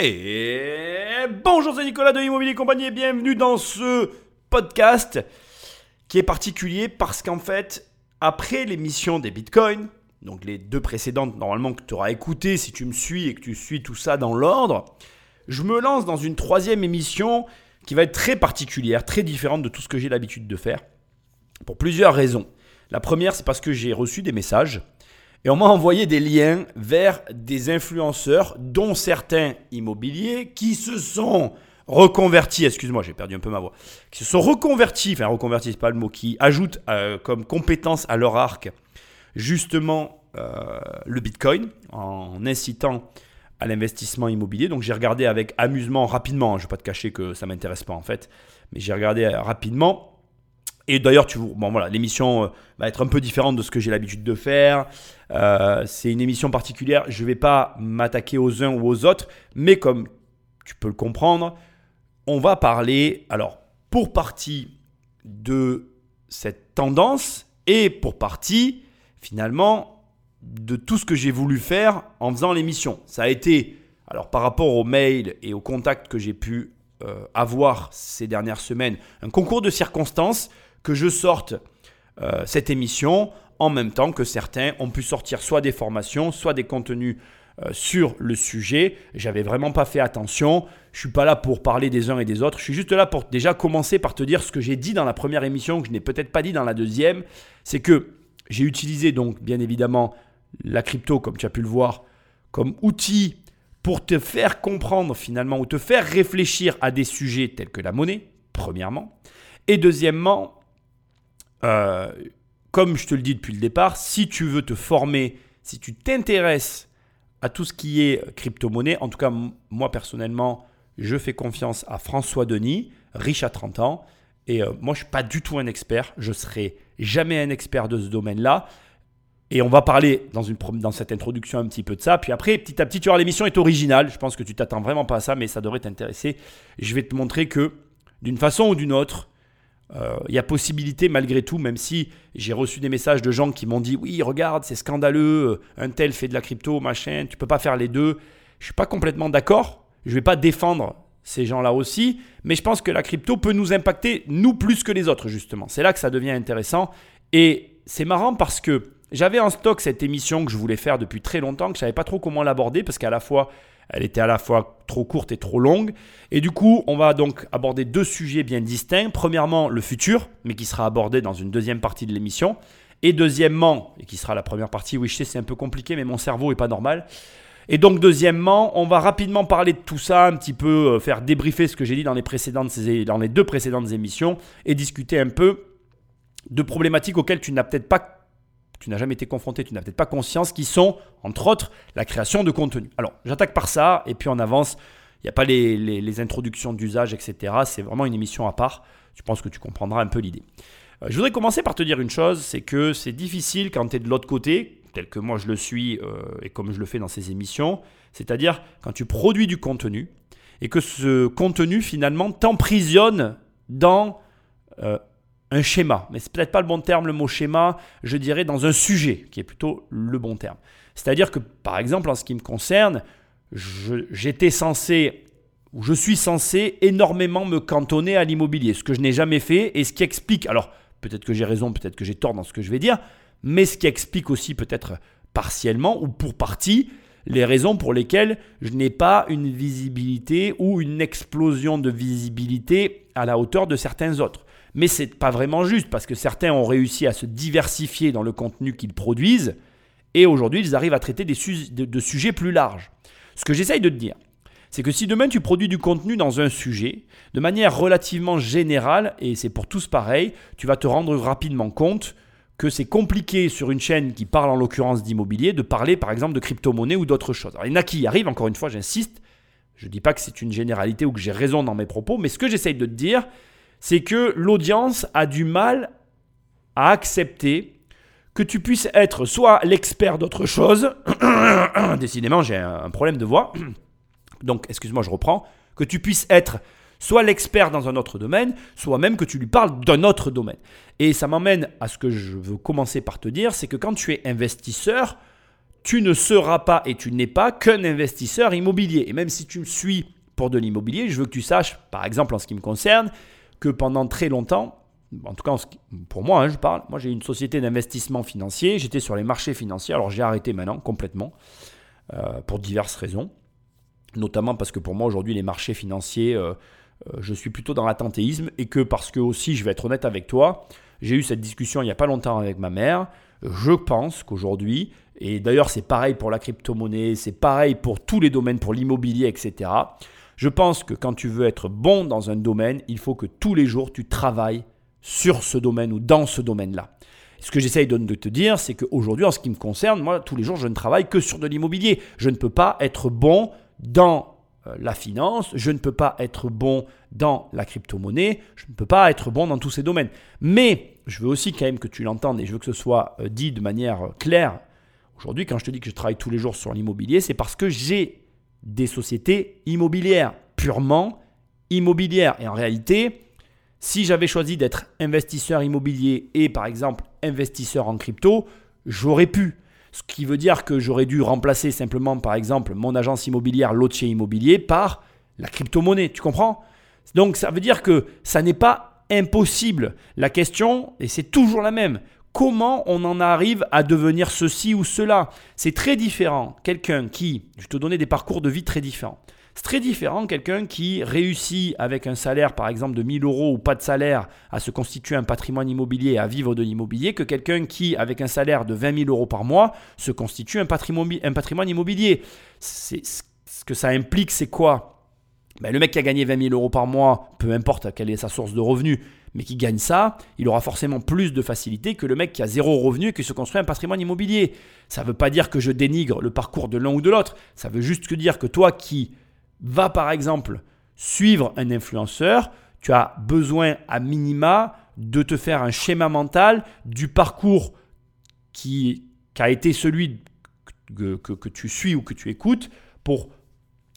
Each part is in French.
Et bonjour, c'est Nicolas de Immobilier Compagnie et bienvenue dans ce podcast qui est particulier parce qu'en fait, après l'émission des bitcoins, donc les deux précédentes normalement que tu auras écoutées si tu me suis et que tu suis tout ça dans l'ordre, je me lance dans une troisième émission qui va être très particulière, très différente de tout ce que j'ai l'habitude de faire, pour plusieurs raisons. La première, c'est parce que j'ai reçu des messages et on m'a envoyé des liens vers des influenceurs, dont certains immobiliers, qui se sont reconvertis, excuse-moi, j'ai perdu un peu ma voix, qui se sont reconvertis, enfin reconvertis, c'est pas le mot, qui ajoutent euh, comme compétence à leur arc justement euh, le Bitcoin en incitant à l'investissement immobilier. Donc j'ai regardé avec amusement rapidement, hein, je ne vais pas te cacher que ça m'intéresse pas en fait, mais j'ai regardé euh, rapidement et d'ailleurs, tu, bon voilà, l'émission euh, va être un peu différente de ce que j'ai l'habitude de faire. Euh, c'est une émission particulière. Je ne vais pas m'attaquer aux uns ou aux autres, mais comme tu peux le comprendre, on va parler, alors, pour partie de cette tendance et pour partie, finalement, de tout ce que j'ai voulu faire en faisant l'émission. Ça a été, alors, par rapport aux mails et aux contacts que j'ai pu euh, avoir ces dernières semaines, un concours de circonstances que je sorte euh, cette émission en même temps que certains ont pu sortir soit des formations, soit des contenus euh, sur le sujet. J'avais vraiment pas fait attention. Je suis pas là pour parler des uns et des autres. Je suis juste là pour déjà commencer par te dire ce que j'ai dit dans la première émission que je n'ai peut-être pas dit dans la deuxième. C'est que j'ai utilisé donc bien évidemment la crypto, comme tu as pu le voir, comme outil pour te faire comprendre finalement ou te faire réfléchir à des sujets tels que la monnaie, premièrement. Et deuxièmement, euh, comme je te le dis depuis le départ, si tu veux te former, si tu t'intéresses à tout ce qui est crypto-monnaie, en tout cas moi personnellement, je fais confiance à François Denis, riche à 30 ans. Et euh, moi, je ne suis pas du tout un expert. Je ne serai jamais un expert de ce domaine-là. Et on va parler dans, dans cette introduction un petit peu de ça. Puis après, petit à petit, tu vois, l'émission est originale. Je pense que tu t'attends vraiment pas à ça, mais ça devrait t'intéresser. Je vais te montrer que d'une façon ou d'une autre, euh, il y a possibilité malgré tout, même si j'ai reçu des messages de gens qui m'ont dit oui, regarde, c'est scandaleux, euh, un tel fait de la crypto, machin, tu peux pas faire les deux. Je suis pas complètement d'accord. Je vais pas défendre ces gens-là aussi, mais je pense que la crypto peut nous impacter nous plus que les autres justement. C'est là que ça devient intéressant et c'est marrant parce que j'avais en stock cette émission que je voulais faire depuis très longtemps, que je savais pas trop comment l'aborder parce qu'à la fois elle était à la fois trop courte et trop longue. Et du coup, on va donc aborder deux sujets bien distincts. Premièrement, le futur, mais qui sera abordé dans une deuxième partie de l'émission. Et deuxièmement, et qui sera la première partie, oui je sais c'est un peu compliqué, mais mon cerveau n'est pas normal. Et donc deuxièmement, on va rapidement parler de tout ça, un petit peu euh, faire débriefer ce que j'ai dit dans les, précédentes, dans les deux précédentes émissions et discuter un peu de problématiques auxquelles tu n'as peut-être pas tu n'as jamais été confronté, tu n'as peut-être pas conscience, qui sont, entre autres, la création de contenu. Alors, j'attaque par ça, et puis on avance. Il n'y a pas les, introductions d'usage, etc. C'est vraiment une émission à part. Je pense que tu comprendras un peu l'idée. Euh, je voudrais commencer par te dire une chose, c'est que c'est difficile quand tu es de l'autre côté, tel que moi je le suis euh, et comme je le fais dans ces émissions, c'est-à-dire quand tu produis du contenu et que ce contenu finalement t'emprisonne dans euh, un schéma, mais c'est peut-être pas le bon terme, le mot schéma, je dirais dans un sujet, qui est plutôt le bon terme. C'est-à-dire que, par exemple, en ce qui me concerne, j'étais censé, ou je suis censé énormément me cantonner à l'immobilier, ce que je n'ai jamais fait, et ce qui explique, alors peut-être que j'ai raison, peut-être que j'ai tort dans ce que je vais dire, mais ce qui explique aussi peut-être partiellement, ou pour partie, les raisons pour lesquelles je n'ai pas une visibilité ou une explosion de visibilité à la hauteur de certains autres. Mais ce n'est pas vraiment juste parce que certains ont réussi à se diversifier dans le contenu qu'ils produisent et aujourd'hui ils arrivent à traiter de, sujets plus larges. Ce que j'essaye de te dire, c'est que si demain tu produis du contenu dans un sujet, de manière relativement générale, et c'est pour tous pareil, tu vas te rendre rapidement compte que c'est compliqué sur une chaîne qui parle en l'occurrence d'immobilier de parler par exemple de crypto-monnaie ou d'autres choses. Alors il y en a qui y arrivent, encore une fois j'insiste, je ne dis pas que c'est une généralité ou que j'ai raison dans mes propos, mais ce que j'essaye de te dire, c'est que l'audience a du mal à accepter que tu puisses être soit l'expert d'autre chose, décidément j'ai un problème de voix, donc excuse-moi je reprends, que tu puisses être soit l'expert dans un autre domaine, soit même que tu lui parles d'un autre domaine. Et ça m'emmène à ce que je veux commencer par te dire, c'est que quand tu es investisseur, tu ne seras pas et tu n'es pas qu'un investisseur immobilier. Et même si tu me suis pour de l'immobilier, je veux que tu saches, par exemple en ce qui me concerne, que pendant très longtemps, en tout cas pour moi, hein, je parle, moi j'ai une société d'investissement financier, j'étais sur les marchés financiers, alors j'ai arrêté maintenant complètement, euh, pour diverses raisons, notamment parce que pour moi aujourd'hui les marchés financiers, euh, euh, je suis plutôt dans l'attentéisme et que parce que aussi, je vais être honnête avec toi, j'ai eu cette discussion il n'y a pas longtemps avec ma mère, je pense qu'aujourd'hui, et d'ailleurs c'est pareil pour la crypto-monnaie, c'est pareil pour tous les domaines, pour l'immobilier, etc. Je pense que quand tu veux être bon dans un domaine, il faut que tous les jours tu travailles sur ce domaine ou dans ce domaine-là. Ce que j'essaye de, te dire, c'est qu'aujourd'hui, en ce qui me concerne, moi, tous les jours, je ne travaille que sur de l'immobilier. Je ne peux pas être bon dans euh, la finance, je ne peux pas être bon dans la crypto-monnaie, je ne peux pas être bon dans tous ces domaines. Mais je veux aussi quand même que tu l'entendes et je veux que ce soit euh, dit de manière euh, claire. Aujourd'hui, quand je te dis que je travaille tous les jours sur l'immobilier, c'est parce que j'ai des sociétés immobilières, purement immobilières. Et en réalité, si j'avais choisi d'être investisseur immobilier et par exemple investisseur en crypto, j'aurais pu. Ce qui veut dire que j'aurais dû remplacer simplement par exemple mon agence immobilière Lotier Immobilier par la crypto-monnaie. Tu comprends? Donc ça veut dire que ça n'est pas impossible. La question, et c'est toujours la même, comment on en arrive à devenir ceci ou cela. C'est très différent. Quelqu'un qui, je te donnais des parcours de vie très différents. C'est très différent quelqu'un qui réussit avec un salaire par exemple de 1000 euros ou pas de salaire à se constituer un patrimoine immobilier, à vivre de l'immobilier, que quelqu'un qui avec un salaire de 20 000 euros par mois se constitue un patrimoine, un patrimoine immobilier. ce que ça implique, c'est quoi? Ben, Le mec qui a gagné 20 000 euros par mois, peu importe quelle est sa source de revenus, mais qui gagne ça, il aura forcément plus de facilité que le mec qui a zéro revenu et qui se construit un patrimoine immobilier. Ça ne veut pas dire que je dénigre le parcours de l'un ou de l'autre, ça veut juste dire que toi qui vas par exemple suivre un influenceur, tu as besoin à minima de te faire un schéma mental du parcours qui, a été celui que, que tu suis ou que tu écoutes pour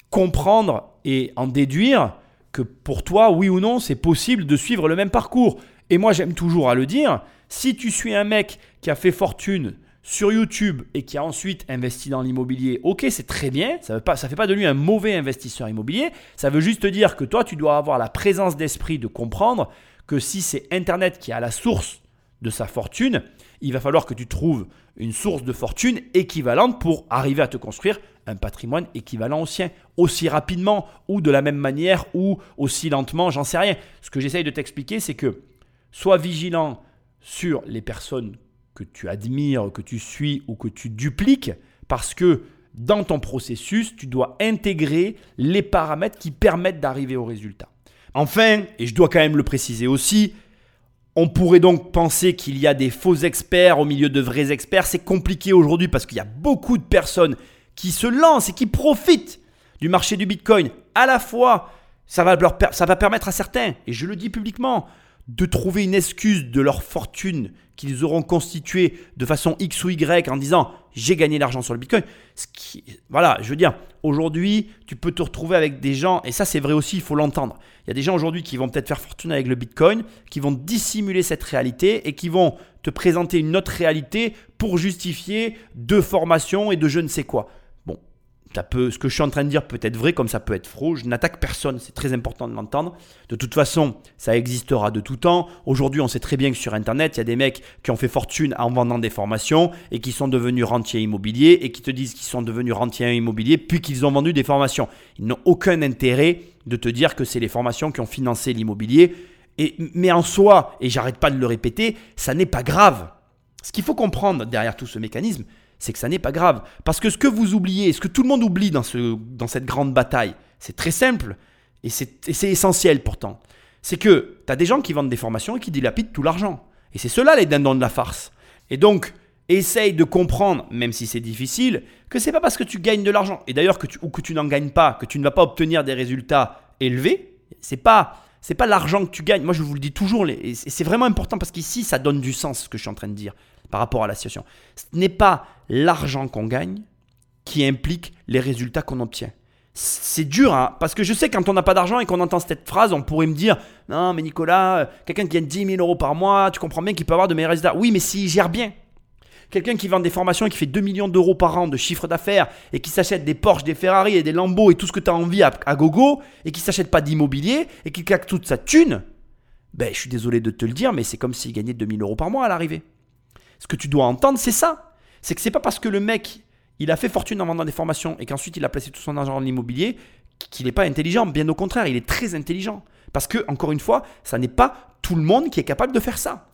comprendre et en déduire que pour toi, oui ou non, c'est possible de suivre le même parcours. Et moi, j'aime toujours à le dire, si tu suis un mec qui a fait fortune sur YouTube et qui a ensuite investi dans l'immobilier, ok, c'est très bien, ça ne fait pas de lui un mauvais investisseur immobilier, ça veut juste dire que toi, tu dois avoir la présence d'esprit de comprendre que si c'est Internet qui a la source de sa fortune, il va falloir que tu trouves une source de fortune équivalente pour arriver à te construire un patrimoine équivalent au sien, aussi rapidement ou de la même manière ou aussi lentement, j'en sais rien. Ce que j'essaye de t'expliquer, c'est que sois vigilant sur les personnes que tu admires, que tu suis ou que tu dupliques, parce que dans ton processus, tu dois intégrer les paramètres qui permettent d'arriver au résultat. Enfin, et je dois quand même le préciser aussi, on pourrait donc penser qu'il y a des faux experts au milieu de vrais experts. C'est compliqué aujourd'hui parce qu'il y a beaucoup de personnes qui se lancent et qui profitent du marché du Bitcoin. À la fois, ça va, ça va permettre à certains, et je le dis publiquement, de trouver une excuse de leur fortune qu'ils auront constituée de façon X ou Y en disant j'ai gagné l'argent sur le Bitcoin. Ce qui, voilà, je veux dire, aujourd'hui, tu peux te retrouver avec des gens, et ça c'est vrai aussi, il faut l'entendre. Il y a des gens aujourd'hui qui vont peut-être faire fortune avec le Bitcoin, qui vont dissimuler cette réalité et qui vont te présenter une autre réalité pour justifier de formation et de je ne sais quoi ce que je suis en train de dire peut être vrai comme ça peut être faux. Je n'attaque personne, c'est très important de l'entendre. De toute façon, ça existera de tout temps. Aujourd'hui, on sait très bien que sur Internet, il y a des mecs qui ont fait fortune en vendant des formations et qui sont devenus rentiers immobiliers et qui te disent qu'ils sont devenus rentiers immobiliers puis qu'ils ont vendu des formations. Ils n'ont aucun intérêt de te dire que c'est les formations qui ont financé l'immobilier. Et, mais en soi, et j'arrête pas de le répéter, ça n'est pas grave. Ce qu'il faut comprendre derrière tout ce mécanisme, c'est que ça n'est pas grave. Parce que ce que vous oubliez, ce que tout le monde oublie dans, ce, dans cette grande bataille, c'est très simple et c'est essentiel pourtant. C'est que tu as des gens qui vendent des formations et qui dilapident tout l'argent. Et c'est cela les dindons de la farce. Et donc, essaye de comprendre, même si c'est difficile, que c'est pas parce que tu gagnes de l'argent, et d'ailleurs que tu, ou que tu n'en gagnes pas, que tu ne vas pas obtenir des résultats élevés. C'est pas c'est pas l'argent que tu gagnes. Moi, je vous le dis toujours, et c'est vraiment important parce qu'ici, ça donne du sens ce que je suis en train de dire par rapport à la situation. Ce n'est pas l'argent qu'on gagne qui implique les résultats qu'on obtient. C'est dur, hein, parce que je sais quand on n'a pas d'argent et qu'on entend cette phrase, on pourrait me dire Non, mais Nicolas, euh, quelqu'un qui gagne 10 000 euros par mois, tu comprends bien qu'il peut avoir de meilleurs résultats. Oui, mais s'il gère bien. Quelqu'un qui vend des formations et qui fait 2 millions d'euros par an de chiffre d'affaires et qui s'achète des Porsche, des Ferrari et des Lambeaux et tout ce que tu as envie à, à gogo et qui s'achète pas d'immobilier et qui claque toute sa thune, ben, je suis désolé de te le dire, mais c'est comme s'il gagnait 2000 euros par mois à l'arrivée. Ce que tu dois entendre, c'est ça. C'est que c'est pas parce que le mec, il a fait fortune en vendant des formations et qu'ensuite il a placé tout son argent dans l'immobilier qu'il n'est pas intelligent. Bien au contraire, il est très intelligent. Parce que, encore une fois, ça n'est pas tout le monde qui est capable de faire ça.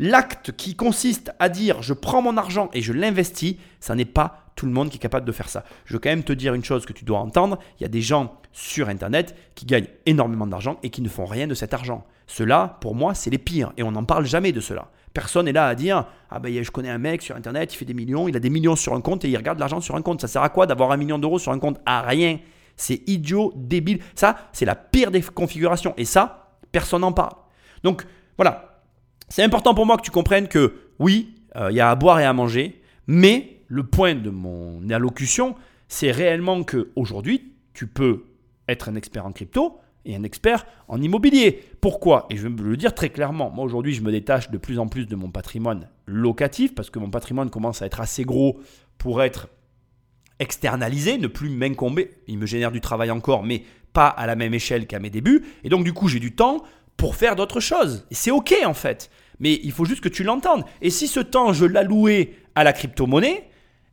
L'acte qui consiste à dire je prends mon argent et je l'investis, ça n'est pas tout le monde qui est capable de faire ça. Je veux quand même te dire une chose que tu dois entendre, il y a des gens sur Internet qui gagnent énormément d'argent et qui ne font rien de cet argent. Cela, pour moi, c'est les pires et on n'en parle jamais de cela. Personne n'est là à dire Ah ben je connais un mec sur Internet, il fait des millions, il a des millions sur un compte et il regarde l'argent sur un compte. Ça sert à quoi d'avoir un million d'euros sur un compte? À rien. C'est idiot, débile. Ça, c'est la pire des configurations. Et ça, personne n'en parle. Donc voilà, c'est important pour moi que tu comprennes que oui, euh, il y a à boire et à manger, mais le point de mon allocution, c'est réellement que aujourd'hui, tu peux être un expert en crypto et un expert en immobilier. Pourquoi Et je vais le dire très clairement. Moi aujourd'hui, je me détache de plus en plus de mon patrimoine locatif parce que mon patrimoine commence à être assez gros pour être externalisé, ne plus m'incomber. Il me génère du travail encore, mais pas à la même échelle qu'à mes débuts. Et donc du coup, j'ai du temps pour faire d'autres choses. Et c'est OK en fait. Mais il faut juste que tu l'entendes. Et si ce temps, je l'allouais à la crypto-monnaie,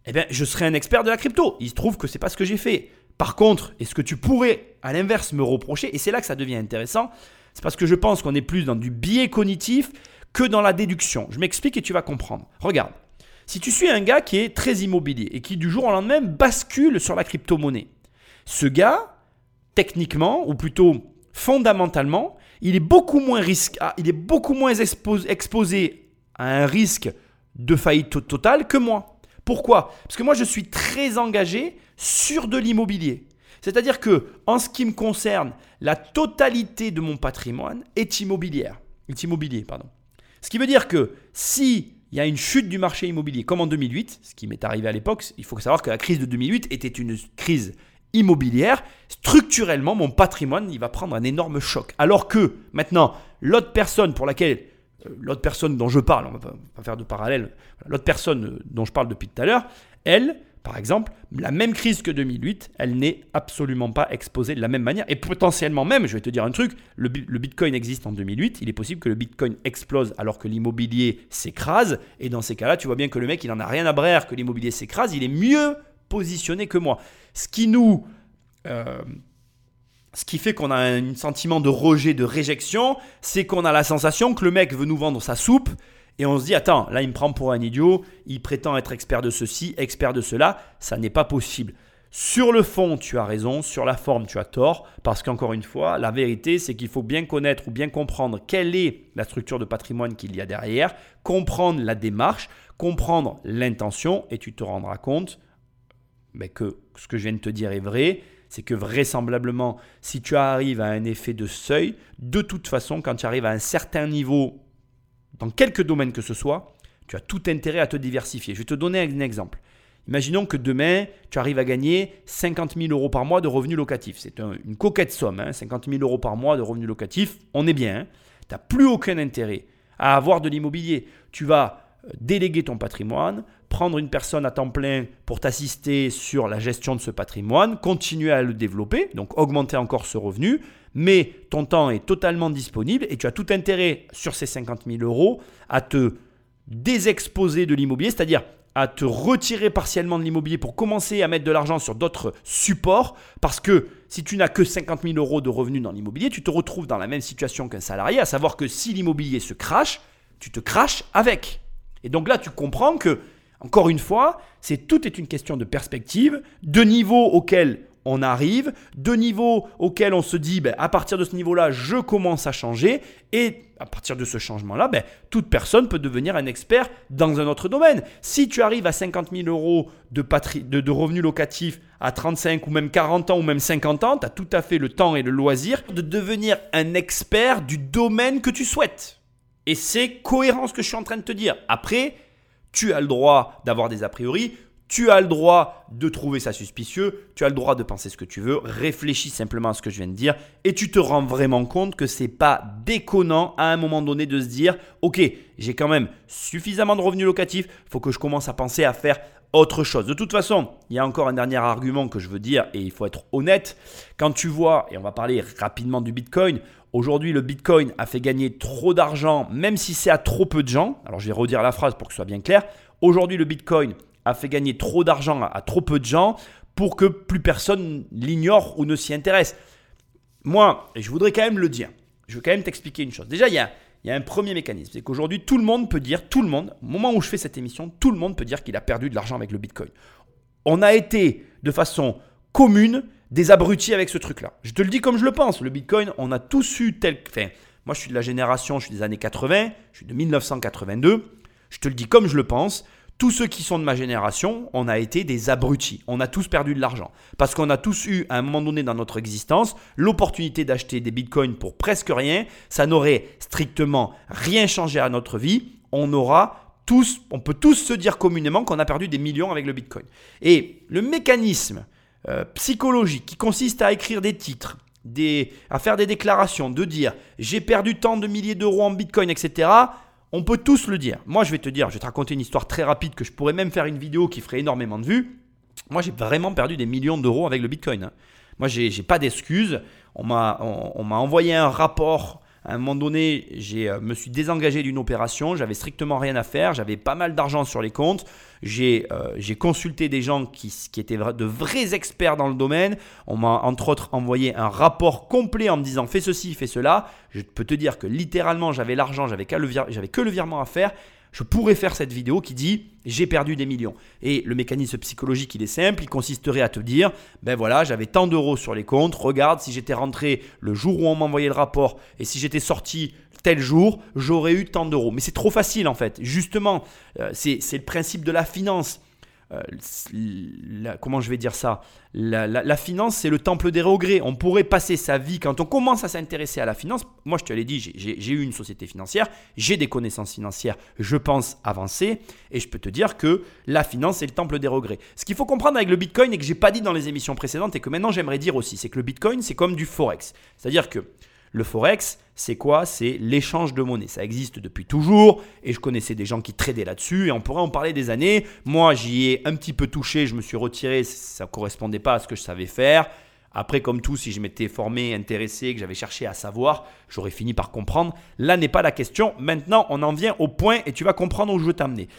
eh bien, je serais un expert de la crypto. Il se trouve que c'est pas ce que j'ai fait. Par contre, est-ce que tu pourrais, à l'inverse, me reprocher? Et c'est là que ça devient intéressant. C'est parce que je pense qu'on est plus dans du biais cognitif que dans la déduction. Je m'explique et tu vas comprendre. Regarde. Si tu suis un gars qui est très immobilier et qui du jour au lendemain bascule sur la crypto-monnaie, ce gars, techniquement, ou plutôt fondamentalement, il est beaucoup moins, risque, il est beaucoup moins exposé à un risque de faillite totale que moi. Pourquoi? Parce que moi, je suis très engagé sur de l'immobilier. C'est-à-dire que, en ce qui me concerne, la totalité de mon patrimoine est immobilière. Immobilier, pardon. Ce qui veut dire que si il y a une chute du marché immobilier, comme en 2008, ce qui m'est arrivé à l'époque, il faut savoir que la crise de 2008 était une crise immobilière, structurellement, mon patrimoine, il va prendre un énorme choc. Alors que maintenant, l'autre personne pour laquelle, euh, l'autre personne dont je parle, on va pas faire de parallèle, l'autre personne euh, dont je parle depuis tout à l'heure, elle, par exemple, la même crise que 2008, elle n'est absolument pas exposée de la même manière. Et potentiellement même, je vais te dire un truc, le, Bitcoin existe en 2008, il est possible que le Bitcoin explose alors que l'immobilier s'écrase. Et dans ces cas-là, tu vois bien que le mec, il n'en a rien à brère que l'immobilier s'écrase, il est mieux positionné que moi. Ce qui nous... Euh, ce qui fait qu'on a un sentiment de rejet, de réjection, c'est qu'on a la sensation que le mec veut nous vendre sa soupe et on se dit, attends, là il me prend pour un idiot, il prétend être expert de ceci, expert de cela, ça n'est pas possible. Sur le fond, tu as raison, sur la forme, tu as tort, parce qu'encore une fois, la vérité, c'est qu'il faut bien connaître ou bien comprendre quelle est la structure de patrimoine qu'il y a derrière, comprendre la démarche, comprendre l'intention, et tu te rendras compte mais que ce que je viens de te dire est vrai, c'est que vraisemblablement, si tu arrives à un effet de seuil, de toute façon, quand tu arrives à un certain niveau, dans quelques domaines que ce soit, tu as tout intérêt à te diversifier. Je vais te donner un exemple. Imaginons que demain, tu arrives à gagner 50 000 euros par mois de revenus locatifs. C'est une coquette somme, 50 hein. 000 euros par mois de revenus locatifs, on est bien. Hein. tu n'as plus aucun intérêt à avoir de l'immobilier. Tu vas euh, déléguer ton patrimoine, prendre une personne à temps plein pour t'assister sur la gestion de ce patrimoine, continuer à le développer, donc augmenter encore ce revenu, mais ton temps est totalement disponible et tu as tout intérêt sur ces 50 000 euros à te désexposer de l'immobilier, c'est-à-dire à te retirer partiellement de l'immobilier pour commencer à mettre de l'argent sur d'autres supports, parce que si tu n'as que 50 000 euros de revenus dans l'immobilier, tu te retrouves dans la même situation qu'un salarié, à savoir que si l'immobilier se crache, tu te craches avec. Et donc là, tu comprends que encore une fois, c'est tout est une question de perspective, de niveau auquel on arrive, de niveau auquel on se dit, ben, à partir de ce niveau-là, je commence à changer, et à partir de ce changement-là, ben, toute personne peut devenir un expert dans un autre domaine. Si tu arrives à 50 000 euros de, de, de revenus locatifs à 35 ou même 40 ans ou même 50 ans, tu as tout à fait le temps et le loisir de devenir un expert du domaine que tu souhaites. Et c'est cohérent ce que je suis en train de te dire. Après, tu as le droit d'avoir des a priori, Tu as le droit de trouver ça suspicieux, tu as le droit de penser ce que tu veux, réfléchis simplement à ce que je viens de dire et tu te rends vraiment compte que c'est pas déconnant à un moment donné de se dire OK, j'ai quand même suffisamment de revenus locatifs, il faut que je commence à penser à faire autre chose. De toute façon, il y a encore un dernier argument que je veux dire et il faut être honnête. Quand tu vois, et on va parler rapidement du Bitcoin, aujourd'hui le Bitcoin a fait gagner trop d'argent, même si c'est à trop peu de gens. Alors je vais redire la phrase pour que ce soit bien clair. Aujourd'hui le Bitcoin a fait gagner trop d'argent à trop peu de gens pour que plus personne l'ignore ou ne s'y intéresse. Moi, et je voudrais quand même le dire, je veux quand même t'expliquer une chose. Déjà, il y a, un premier mécanisme, c'est qu'aujourd'hui, tout le monde peut dire, tout le monde, au moment où je fais cette émission, tout le monde peut dire qu'il a perdu de l'argent avec le Bitcoin. On a été de façon commune des abrutis avec ce truc-là. Je te le dis comme je le pense, le Bitcoin, on a tous eu tel... Enfin, moi, je suis de la génération, je suis des années 80, je suis de 1982, je te le dis comme je le pense, tous ceux qui sont de ma génération, on a été des abrutis. On a tous perdu de l'argent. Parce qu'on a tous eu, à un moment donné dans notre existence, l'opportunité d'acheter des bitcoins pour presque rien. Ça n'aurait strictement rien changé à notre vie. On aura tous, on peut tous se dire communément qu'on a perdu des millions avec le bitcoin. Et le mécanisme euh, psychologique qui consiste à écrire des titres, à faire des déclarations, de dire j'ai perdu tant de milliers d'euros en bitcoin, etc on peut tous le dire. Moi, je vais te dire, je vais te raconter une histoire très rapide que je pourrais même faire une vidéo qui ferait énormément de vues. Moi, j'ai vraiment perdu des millions d'euros avec le Bitcoin. Hein. Moi, j'ai pas d'excuses. On m'a envoyé un rapport à un moment donné, je euh, me suis désengagé d'une opération, j'avais strictement rien à faire, j'avais pas mal d'argent sur les comptes, j'ai euh, consulté des gens qui, qui, étaient de vrais experts dans le domaine, on m'a entre autres envoyé un rapport complet en me disant fais ceci, fais cela, je peux te dire que littéralement j'avais l'argent, j'avais que le virement à faire, je pourrais faire cette vidéo qui dit j'ai perdu des millions. Et le mécanisme psychologique, il est simple, il consisterait à te dire ben voilà, j'avais tant d'euros sur les comptes, regarde, si j'étais rentré le jour où on m'envoyait le rapport et si j'étais sorti tel jour, j'aurais eu tant d'euros. Mais c'est trop facile en fait. Justement, euh, c'est le principe de la finance. Euh, comment je vais dire ça? La, finance, c'est le temple des regrets. On pourrait passer sa vie, quand on commence à s'intéresser à la finance, moi je te l'ai dit, j'ai eu une société financière, j'ai des connaissances financières, je pense avancer, et je peux te dire que la finance, c'est le temple des regrets. Ce qu'il faut comprendre avec le Bitcoin, et que j'ai pas dit dans les émissions précédentes, et que maintenant j'aimerais dire aussi, c'est que le Bitcoin, c'est comme du Forex. C'est-à-dire que le Forex, c'est quoi? C'est l'échange de monnaie. Ça existe depuis toujours et je connaissais des gens qui tradaient là-dessus et on pourrait en parler des années. Moi, j'y ai un petit peu touché, je me suis retiré, ça ne correspondait pas à ce que je savais faire. Après, comme tout, si je m'étais formé, intéressé, que j'avais cherché à savoir, j'aurais fini par comprendre. Là n'est pas la question. Maintenant, on en vient au point et tu vas comprendre où je veux t'amener.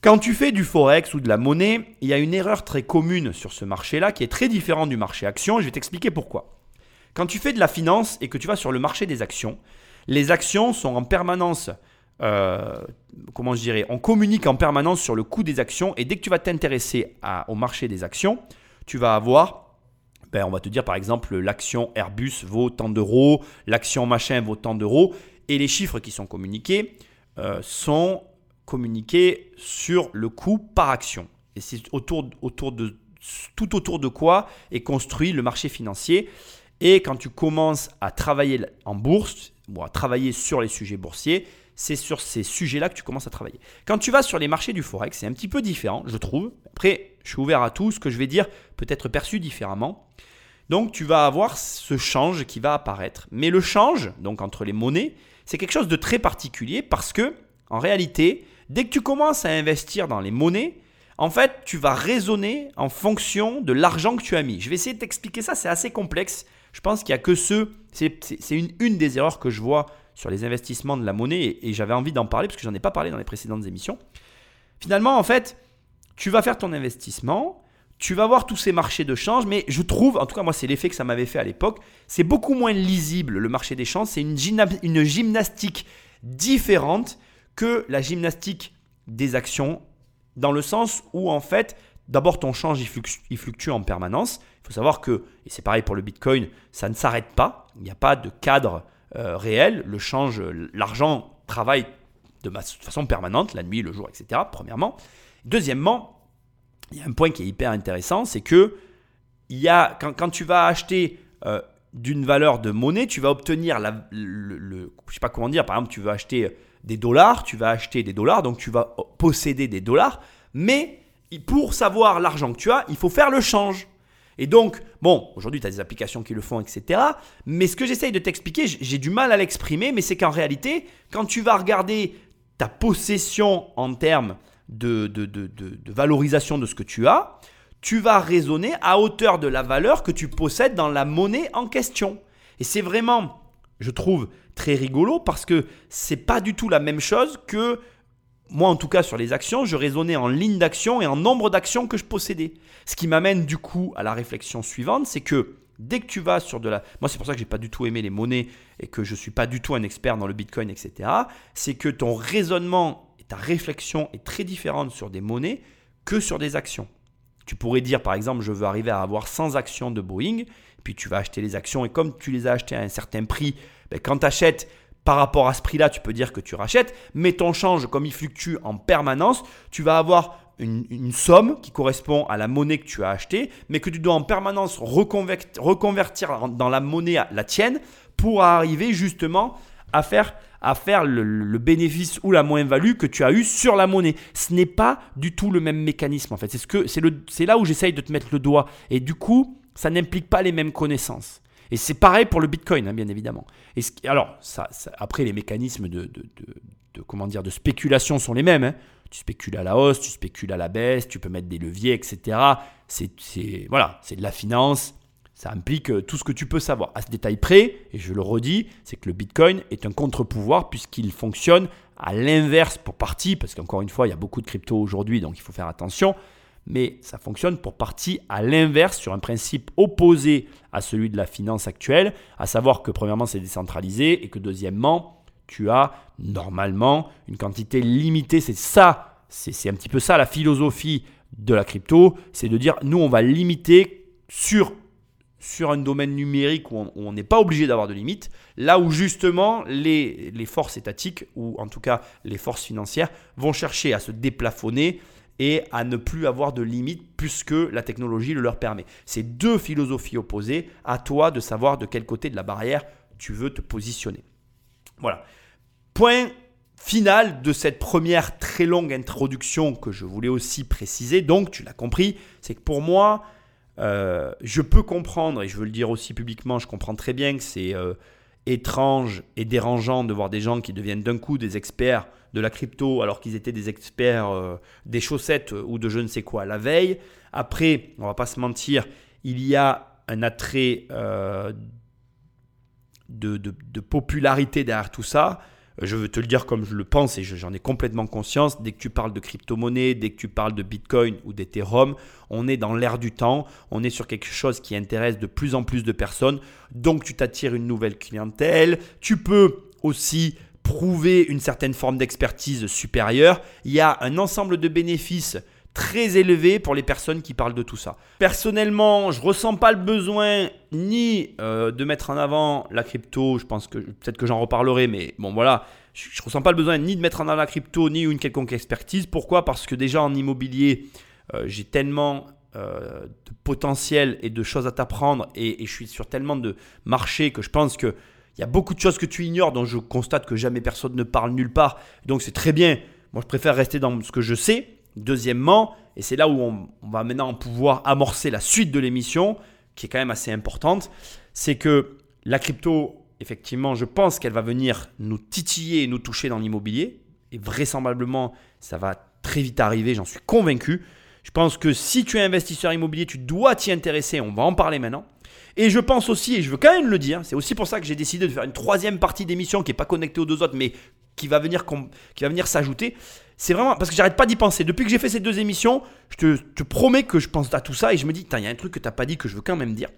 Quand tu fais du forex ou de la monnaie, il y a une erreur très commune sur ce marché-là qui est très différente du marché action. Je vais t'expliquer pourquoi. Quand tu fais de la finance et que tu vas sur le marché des actions, les actions sont en permanence, euh, comment je dirais, on communique en permanence sur le coût des actions et dès que tu vas t'intéresser au marché des actions, tu vas avoir ben, on va te dire par exemple l'action Airbus vaut tant d'euros, l'action machin vaut tant d'euros, et les chiffres qui sont communiqués euh, sont communiqués sur le coût par action. Et c'est autour, autour de, tout autour de quoi est construit le marché financier. Et quand tu commences à travailler en bourse, ou à travailler sur les sujets boursiers, c'est sur ces sujets-là que tu commences à travailler. Quand tu vas sur les marchés du Forex, c'est un petit peu différent, je trouve. Après, je suis ouvert à tout. Ce que je vais dire peut être perçu différemment. Donc, tu vas avoir ce change qui va apparaître. Mais le change, donc entre les monnaies, c'est quelque chose de très particulier parce que, en réalité, dès que tu commences à investir dans les monnaies, en fait, tu vas raisonner en fonction de l'argent que tu as mis. Je vais essayer de t'expliquer ça, c'est assez complexe. Je pense qu'il n'y a que ceux, c'est une, des erreurs que je vois sur les investissements de la monnaie et, j'avais envie d'en parler parce que j'en ai pas parlé dans les précédentes émissions. Finalement, en fait, tu vas faire ton investissement, tu vas voir tous ces marchés de change, mais je trouve, en tout cas moi c'est l'effet que ça m'avait fait à l'époque, c'est beaucoup moins lisible le marché des changes, c'est une, une gymnastique différente que la gymnastique des actions, dans le sens où en fait D'abord, ton change, il fluctue, en permanence. Faut savoir que, et c'est pareil pour le Bitcoin, ça ne s'arrête pas. Il n'y a pas de cadre euh, réel. Le change, l'argent travaille de, façon permanente, la nuit, le jour, etc. Premièrement. Deuxièmement, il y a un point qui est hyper intéressant, c'est que il y a, quand, tu vas acheter euh, d'une valeur de monnaie, tu vas obtenir la, le, je sais pas comment dire, par exemple, tu vas acheter des dollars, tu vas acheter des dollars, donc tu vas posséder des dollars, mais pour savoir l'argent que tu as, il faut faire le change. Et donc, bon, aujourd'hui, tu as des applications qui le font, etc. Mais ce que j'essaye de t'expliquer, j'ai du mal à l'exprimer, mais c'est qu'en réalité, quand tu vas regarder ta possession en termes de, de, valorisation de ce que tu as, tu vas raisonner à hauteur de la valeur que tu possèdes dans la monnaie en question. Et c'est vraiment, je trouve, très rigolo parce que c'est pas du tout la même chose que moi en tout cas sur les actions, je raisonnais en ligne d'action et en nombre d'actions que je possédais. Ce qui m'amène du coup à la réflexion suivante, c'est que dès que tu vas sur de la... Moi c'est pour ça que j'ai pas du tout aimé les monnaies et que je suis pas du tout un expert dans le Bitcoin, etc. C'est que ton raisonnement et ta réflexion est très différente sur des monnaies que sur des actions. Tu pourrais dire par exemple je veux arriver à avoir 100 actions de Boeing, puis tu vas acheter les actions et comme tu les as achetées à un certain prix, ben, quand tu achètes par rapport à ce prix-là, tu peux dire que tu rachètes, mais ton change, comme il fluctue en permanence, tu vas avoir une, somme qui correspond à la monnaie que tu as achetée, mais que tu dois en permanence reconvertir dans la monnaie, la tienne, pour arriver justement à faire, le, bénéfice ou la moins-value que tu as eu sur la monnaie. Ce n'est pas du tout le même mécanisme en fait. C'est ce c'est là où j'essaye de te mettre le doigt. Et du coup, ça n'implique pas les mêmes connaissances. Et c'est pareil pour le Bitcoin, hein, bien évidemment. Et alors, après, les mécanismes de, comment dire, de spéculation sont les mêmes. Hein. Tu spécules à la hausse, tu spécules à la baisse, tu peux mettre des leviers, etc. C'est voilà, c'est de la finance. Ça implique euh, tout ce que tu peux savoir. À ce détail près, et je le redis, c'est que le Bitcoin est un contre-pouvoir puisqu'il fonctionne à l'inverse pour partie, parce qu'encore une fois, il y a beaucoup de crypto aujourd'hui, donc il faut faire attention mais ça fonctionne pour partie à l'inverse, sur un principe opposé à celui de la finance actuelle, à savoir que premièrement c'est décentralisé et que deuxièmement tu as normalement une quantité limitée. C'est ça, c'est un petit peu ça la philosophie de la crypto, c'est de dire nous on va limiter sur sur un domaine numérique où on n'est pas obligé d'avoir de limites, là où justement les, les forces étatiques, ou en tout cas les forces financières, vont chercher à se déplafonner et à ne plus avoir de limites puisque la technologie le leur permet. C'est deux philosophies opposées, à toi de savoir de quel côté de la barrière tu veux te positionner. Voilà. Point final de cette première très longue introduction que je voulais aussi préciser, donc tu l'as compris, c'est que pour moi, euh, je peux comprendre, et je veux le dire aussi publiquement, je comprends très bien que c'est euh, étrange et dérangeant de voir des gens qui deviennent d'un coup des experts de la crypto alors qu'ils étaient des experts euh, des chaussettes ou de je ne sais quoi la veille. Après, on va pas se mentir, il y a un attrait euh, de, popularité derrière tout ça. Je veux te le dire comme je le pense et j'en ai complètement conscience. Dès que tu parles de crypto-monnaie, dès que tu parles de Bitcoin ou d'Ethereum, on est dans l'air du temps. On est sur quelque chose qui intéresse de plus en plus de personnes. Donc tu t'attires une nouvelle clientèle. Tu peux aussi prouver une certaine forme d'expertise supérieure. Il y a un ensemble de bénéfices très élevés pour les personnes qui parlent de tout ça. Personnellement, je ressens pas le besoin ni euh, de mettre en avant la crypto, je pense que peut-être que j'en reparlerai, mais bon voilà, je, ne ressens pas le besoin ni de mettre en avant la crypto ni une quelconque expertise. Pourquoi? Parce que déjà en immobilier, euh, j'ai tellement euh, de potentiel et de choses à t'apprendre et, et, je suis sur tellement de marchés que je pense que il y a beaucoup de choses que tu ignores dont je constate que jamais personne ne parle nulle part. Donc c'est très bien. Moi, je préfère rester dans ce que je sais. Deuxièmement, et c'est là où on, va maintenant pouvoir amorcer la suite de l'émission, qui est quand même assez importante, c'est que la crypto, effectivement, je pense qu'elle va venir nous titiller et nous toucher dans l'immobilier. Et vraisemblablement, ça va très vite arriver, j'en suis convaincu. Je pense que si tu es investisseur immobilier, tu dois t'y intéresser. On va en parler maintenant. Et je pense aussi, et je veux quand même le dire, c'est aussi pour ça que j'ai décidé de faire une troisième partie d'émission qui n'est pas connectée aux deux autres, mais qui va venir, qui va venir s'ajouter. C'est vraiment parce que j'arrête pas d'y penser. Depuis que j'ai fait ces deux émissions, je te, promets que je pense à tout ça et je me dis, il y a un truc que tu n'as pas dit que je veux quand même dire.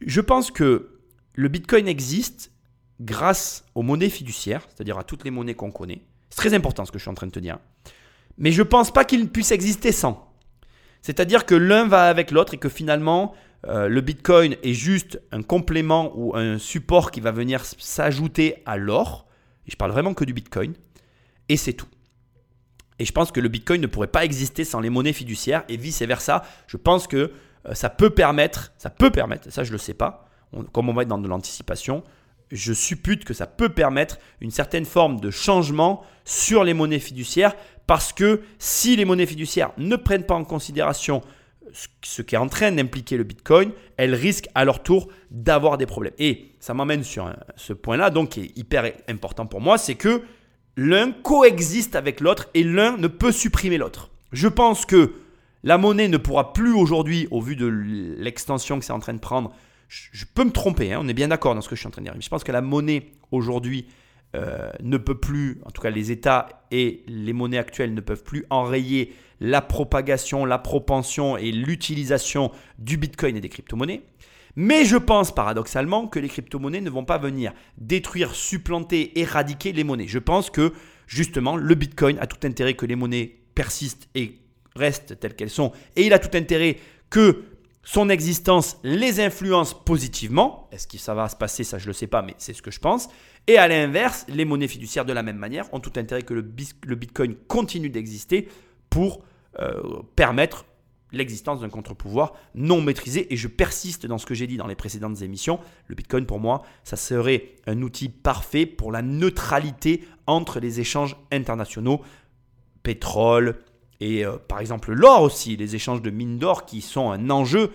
Je pense que le Bitcoin existe grâce aux monnaies fiduciaires, c'est-à-dire à toutes les monnaies qu'on connaît. C'est très important ce que je suis en train de te dire. Mais je pense pas qu'il puisse exister sans. C'est-à-dire que l'un va avec l'autre et que finalement, euh, le Bitcoin est juste un complément ou un support qui va venir s'ajouter à l'or. Et je parle vraiment que du Bitcoin. Et c'est tout. Et je pense que le Bitcoin ne pourrait pas exister sans les monnaies fiduciaires et vice-versa. Je pense que euh, ça peut permettre, ça peut permettre, ça je ne le sais pas, comme on va être dans de l'anticipation, je suppute que ça peut permettre une certaine forme de changement sur les monnaies fiduciaires parce que si les monnaies fiduciaires ne prennent pas en considération ce qui est en train d'impliquer le Bitcoin, elles risquent à leur tour d'avoir des problèmes. Et ça m'amène sur ce point-là, donc qui est hyper important pour moi, c'est que l'un coexiste avec l'autre et l'un ne peut supprimer l'autre. Je pense que la monnaie ne pourra plus aujourd'hui, au vu de l'extension que c'est en train de prendre, je, peux me tromper, hein, on est bien d'accord dans ce que je suis en train de dire, mais je pense que la monnaie aujourd'hui euh, ne peut plus, en tout cas les États et les monnaies actuelles ne peuvent plus enrayer la propagation, la propension et l'utilisation du Bitcoin et des crypto-monnaies. Mais je pense paradoxalement que les crypto-monnaies ne vont pas venir détruire, supplanter, éradiquer les monnaies. Je pense que justement le Bitcoin a tout intérêt que les monnaies persistent et restent telles qu'elles sont. Et il a tout intérêt que son existence les influence positivement. Est-ce que ça va se passer? Ça, je ne le sais pas, mais c'est ce que je pense. Et à l'inverse, les monnaies fiduciaires, de la même manière, ont tout intérêt que le, Bitcoin continue d'exister pour euh, permettre l'existence d'un contre-pouvoir non maîtrisé. Et je persiste dans ce que j'ai dit dans les précédentes émissions. Le Bitcoin, pour moi, ça serait un outil parfait pour la neutralité entre les échanges internationaux, pétrole, et euh, par exemple l'or aussi, les échanges de mines d'or qui sont un enjeu.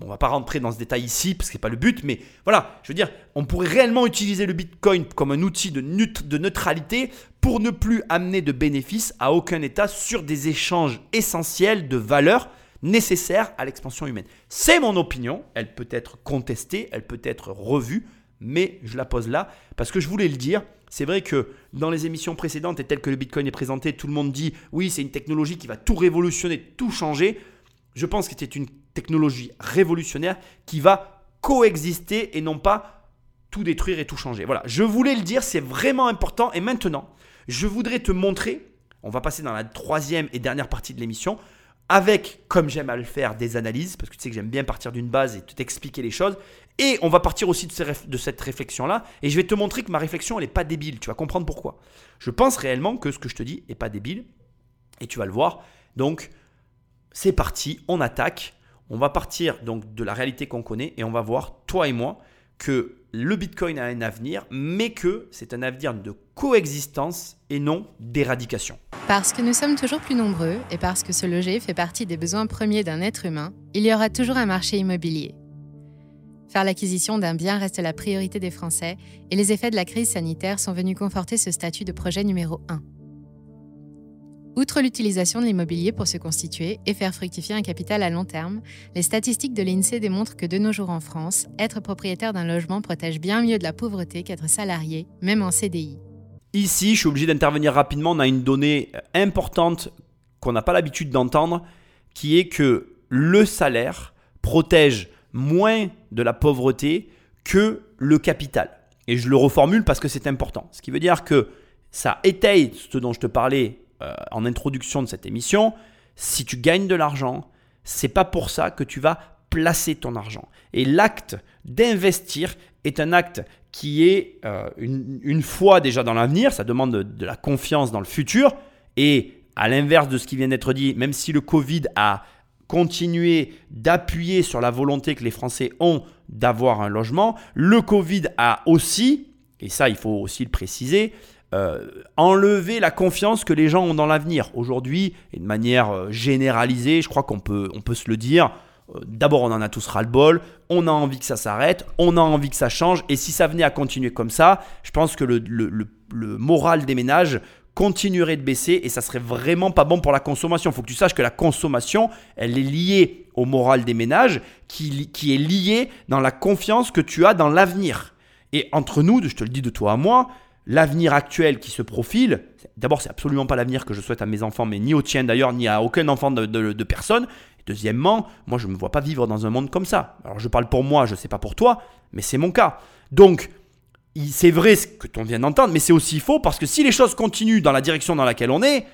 On ne va pas rentrer dans ce détail ici parce que ce n'est pas le but, mais voilà, je veux dire, on pourrait réellement utiliser le Bitcoin comme un outil de, de neutralité pour ne plus amener de bénéfices à aucun État sur des échanges essentiels de valeurs nécessaires à l'expansion humaine. C'est mon opinion, elle peut être contestée, elle peut être revue, mais je la pose là parce que je voulais le dire. C'est vrai que dans les émissions précédentes et telles que le Bitcoin est présenté, tout le monde dit oui, c'est une technologie qui va tout révolutionner, tout changer. Je pense que c'est une technologie révolutionnaire qui va coexister et non pas tout détruire et tout changer. Voilà, je voulais le dire, c'est vraiment important. Et maintenant, je voudrais te montrer, on va passer dans la troisième et dernière partie de l'émission, avec, comme j'aime à le faire, des analyses, parce que tu sais que j'aime bien partir d'une base et t'expliquer les choses. Et on va partir aussi de, cette réflexion-là, et je vais te montrer que ma réflexion, elle n'est pas débile. Tu vas comprendre pourquoi. Je pense réellement que ce que je te dis n'est pas débile, et tu vas le voir. Donc, c'est parti, on attaque. On va partir donc de la réalité qu'on connaît, et on va voir, toi et moi, que le Bitcoin a un avenir, mais que c'est un avenir de coexistence et non d'éradication. Parce que nous sommes toujours plus nombreux et parce que se loger fait partie des besoins premiers d'un être humain, il y aura toujours un marché immobilier. Faire l'acquisition d'un bien reste la priorité des Français et les effets de la crise sanitaire sont venus conforter ce statut de projet numéro 1. Outre l'utilisation de l'immobilier pour se constituer et faire fructifier un capital à long terme, les statistiques de l'INSEE démontrent que de nos jours en France, être propriétaire d'un logement protège bien mieux de la pauvreté qu'être salarié, même en CDI. Ici, je suis obligé d'intervenir rapidement. On a une donnée importante qu'on n'a pas l'habitude d'entendre, qui est que le salaire protège moins de la pauvreté que le capital. Et je le reformule parce que c'est important. Ce qui veut dire que ça étaye ce dont je te parlais euh, en introduction de cette émission, si tu gagnes de l'argent, c'est pas pour ça que tu vas placer ton argent. Et l'acte d'investir est un acte qui est euh, une, fois déjà dans l'avenir, ça demande de, la confiance dans le futur. Et à l'inverse de ce qui vient d'être dit, même si le Covid a continué d'appuyer sur la volonté que les Français ont d'avoir un logement, le Covid a aussi, et ça il faut aussi le préciser, euh, enlever la confiance que les gens ont dans l'avenir. Aujourd'hui, et de manière euh, généralisée, je crois qu'on peut, on peut se le dire, euh, d'abord on en a tous ras-le-bol, on a envie que ça s'arrête, on a envie que ça change, et si ça venait à continuer comme ça, je pense que le, moral des ménages continuerait de baisser et ça serait vraiment pas bon pour la consommation. Il faut que tu saches que la consommation, elle est liée au moral des ménages, qui, qui est liée dans la confiance que tu as dans l'avenir. Et entre nous, je te le dis de toi à moi, l'avenir actuel qui se profile, d'abord, c'est absolument pas l'avenir que je souhaite à mes enfants, mais ni au tien d'ailleurs, ni à aucun enfant de, personne. deuxièmement, moi, je ne me vois pas vivre dans un monde comme ça. Alors, je parle pour moi, je ne sais pas pour toi, mais c'est mon cas. Donc, c'est vrai ce que tu viens d'entendre, mais c'est aussi faux parce que si les choses continuent dans la direction dans laquelle on est,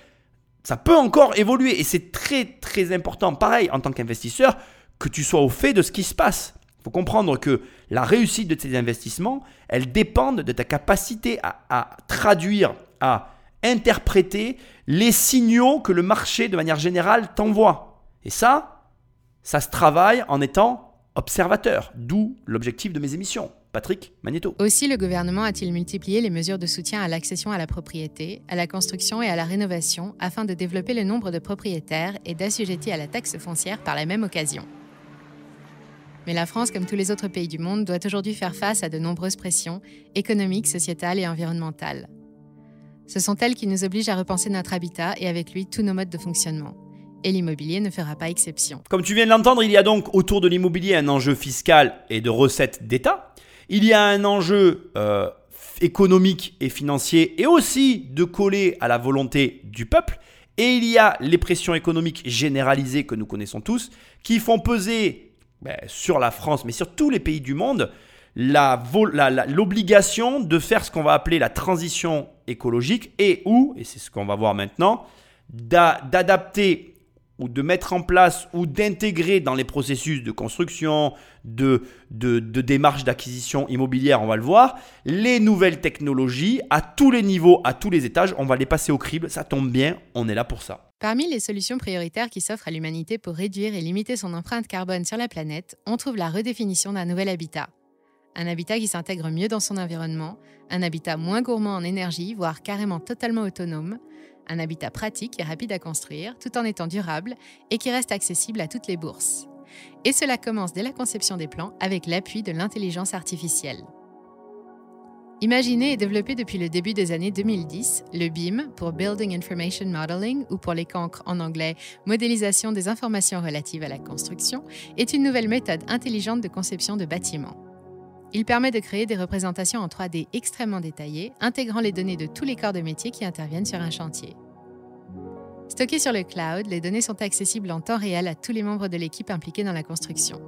ça peut encore évoluer. Et c'est très, très important, pareil, en tant qu'investisseur, que tu sois au fait de ce qui se passe. Faut comprendre que la réussite de tes investissements, elle dépend de ta capacité à, traduire, à interpréter les signaux que le marché, de manière générale, t'envoie. Et ça, ça se travaille en étant observateur, d'où l'objectif de mes émissions. Patrick Magneto. Aussi, le gouvernement a-t-il multiplié les mesures de soutien à l'accession à la propriété, à la construction et à la rénovation afin de développer le nombre de propriétaires et d'assujettir à la taxe foncière par la même occasion. Mais la France, comme tous les autres pays du monde, doit aujourd'hui faire face à de nombreuses pressions économiques, sociétales et environnementales. Ce sont elles qui nous obligent à repenser notre habitat et avec lui tous nos modes de fonctionnement et l'immobilier ne fera pas exception. Comme tu viens de l'entendre, il y a donc autour de l'immobilier un enjeu fiscal et de recettes d'État. Il y a un enjeu euh, économique et financier et aussi de coller à la volonté du peuple. Et il y a les pressions économiques généralisées que nous connaissons tous qui font peser ben, sur la France, mais sur tous les pays du monde, l'obligation de faire ce qu'on va appeler la transition écologique et ou, et c'est ce qu'on va voir maintenant, d'adapter ou de mettre en place ou d'intégrer dans les processus de construction, de, de, de démarche d'acquisition immobilière, on va le voir, les nouvelles technologies à tous les niveaux, à tous les étages, on va les passer au crible, ça tombe bien, on est là pour ça. Parmi les solutions prioritaires qui s'offrent à l'humanité pour réduire et limiter son empreinte carbone sur la planète, on trouve la redéfinition d'un nouvel habitat. Un habitat qui s'intègre mieux dans son environnement, un habitat moins gourmand en énergie, voire carrément totalement autonome, un habitat pratique et rapide à construire, tout en étant durable et qui reste accessible à toutes les bourses. Et cela commence dès la conception des plans avec l'appui de l'intelligence artificielle. Imaginé et développé depuis le début des années 2010, le BIM, pour Building Information Modeling ou pour les cancres en anglais modélisation des informations relatives à la construction, est une nouvelle méthode intelligente de conception de bâtiments. Il permet de créer des représentations en 3D extrêmement détaillées, intégrant les données de tous les corps de métier qui interviennent sur un chantier. Stockées sur le cloud, les données sont accessibles en temps réel à tous les membres de l'équipe impliqués dans la construction.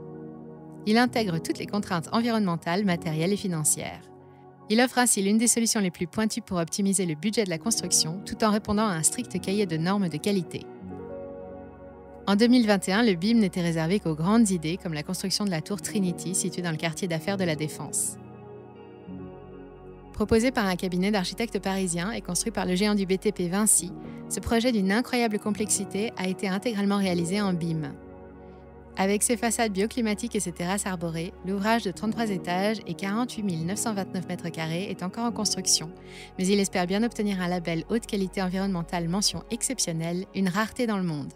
Il intègre toutes les contraintes environnementales, matérielles et financières. Il offre ainsi l'une des solutions les plus pointues pour optimiser le budget de la construction tout en répondant à un strict cahier de normes de qualité. En 2021, le BIM n'était réservé qu'aux grandes idées comme la construction de la tour Trinity située dans le quartier d'affaires de la Défense. Proposé par un cabinet d'architectes parisiens et construit par le géant du BTP Vinci, ce projet d'une incroyable complexité a été intégralement réalisé en BIM. Avec ses façades bioclimatiques et ses terrasses arborées, l'ouvrage de 33 étages et 48 929 mètres carrés est encore en construction, mais il espère bien obtenir un label haute qualité environnementale mention exceptionnelle, une rareté dans le monde.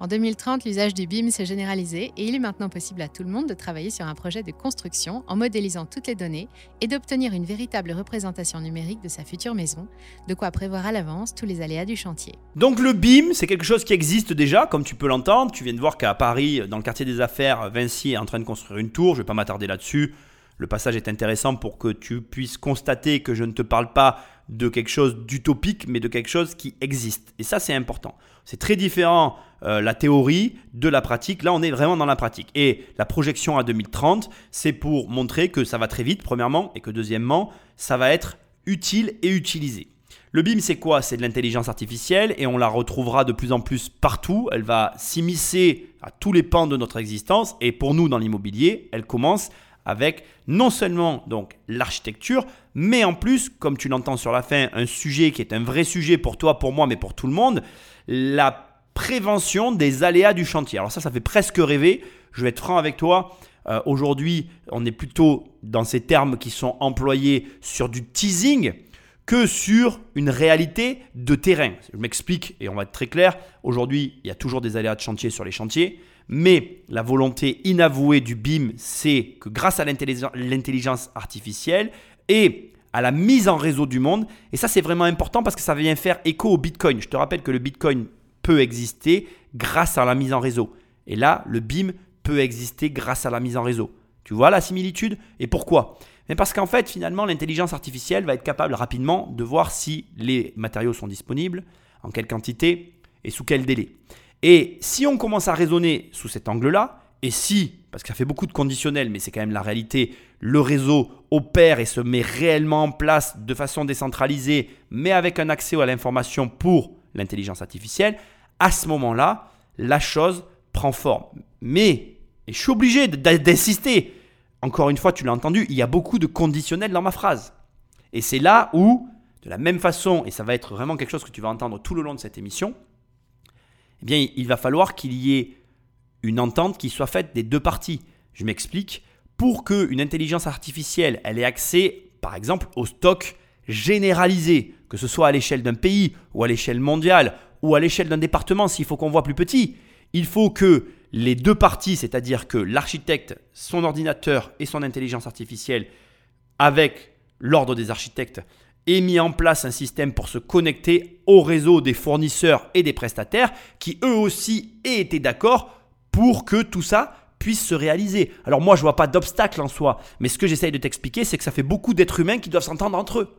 En 2030, l'usage du BIM s'est généralisé et il est maintenant possible à tout le monde de travailler sur un projet de construction en modélisant toutes les données et d'obtenir une véritable représentation numérique de sa future maison, de quoi prévoir à l'avance tous les aléas du chantier. Donc le BIM, c'est quelque chose qui existe déjà, comme tu peux l'entendre. Tu viens de voir qu'à Paris, dans le quartier des affaires, Vinci est en train de construire une tour. Je ne vais pas m'attarder là-dessus. Le passage est intéressant pour que tu puisses constater que je ne te parle pas de quelque chose d'utopique, mais de quelque chose qui existe. Et ça, c'est important. C'est très différent euh, la théorie de la pratique. Là, on est vraiment dans la pratique. Et la projection à 2030, c'est pour montrer que ça va très vite, premièrement, et que deuxièmement, ça va être utile et utilisé. Le BIM, c'est quoi? C'est de l'intelligence artificielle et on la retrouvera de plus en plus partout. Elle va s'immiscer à tous les pans de notre existence. Et pour nous, dans l'immobilier, elle commence avec non seulement donc l'architecture, mais en plus, comme tu l'entends sur la fin, un sujet qui est un vrai sujet pour toi, pour moi, mais pour tout le monde, la prévention des aléas du chantier. Alors ça, ça fait presque rêver. Je vais être franc avec toi. Euh, aujourd'hui, on est plutôt dans ces termes qui sont employés sur du teasing que sur une réalité de terrain. Je m'explique et on va être très clair. Aujourd'hui, il y a toujours des aléas de chantier sur les chantiers. Mais la volonté inavouée du BIM, c'est que grâce à l'intelligence artificielle et à la mise en réseau du monde, et ça c'est vraiment important parce que ça vient faire écho au Bitcoin. Je te rappelle que le Bitcoin peut exister grâce à la mise en réseau. Et là, le BIM peut exister grâce à la mise en réseau. Tu vois la similitude? Et pourquoi? Parce qu'en fait, finalement, l'intelligence artificielle va être capable rapidement de voir si les matériaux sont disponibles, en quelle quantité et sous quel délai. Et si on commence à raisonner sous cet angle-là, et si, parce que ça fait beaucoup de conditionnels, mais c'est quand même la réalité, le réseau opère et se met réellement en place de façon décentralisée, mais avec un accès à l'information pour l'intelligence artificielle, à ce moment-là, la chose prend forme. Mais, et je suis obligé d'insister, encore une fois, tu l'as entendu, il y a beaucoup de conditionnels dans ma phrase. Et c'est là où, de la même façon, et ça va être vraiment quelque chose que tu vas entendre tout le long de cette émission, eh bien, il va falloir qu'il y ait une entente qui soit faite des deux parties. Je m'explique. pour qu'une intelligence artificielle elle ait accès, par exemple, au stock généralisé, que ce soit à l'échelle d'un pays ou à l'échelle mondiale ou à l'échelle d'un département s'il faut qu'on voit plus petit, il faut que les deux parties, c'est-à-dire que l'architecte, son ordinateur et son intelligence artificielle, avec l'ordre des architectes, aient mis en place un système pour se connecter au réseau des fournisseurs et des prestataires qui eux aussi aient été d'accord pour que tout ça puisse se réaliser. Alors moi je vois pas d'obstacle en soi, mais ce que j'essaye de t'expliquer c'est que ça fait beaucoup d'êtres humains qui doivent s'entendre entre eux.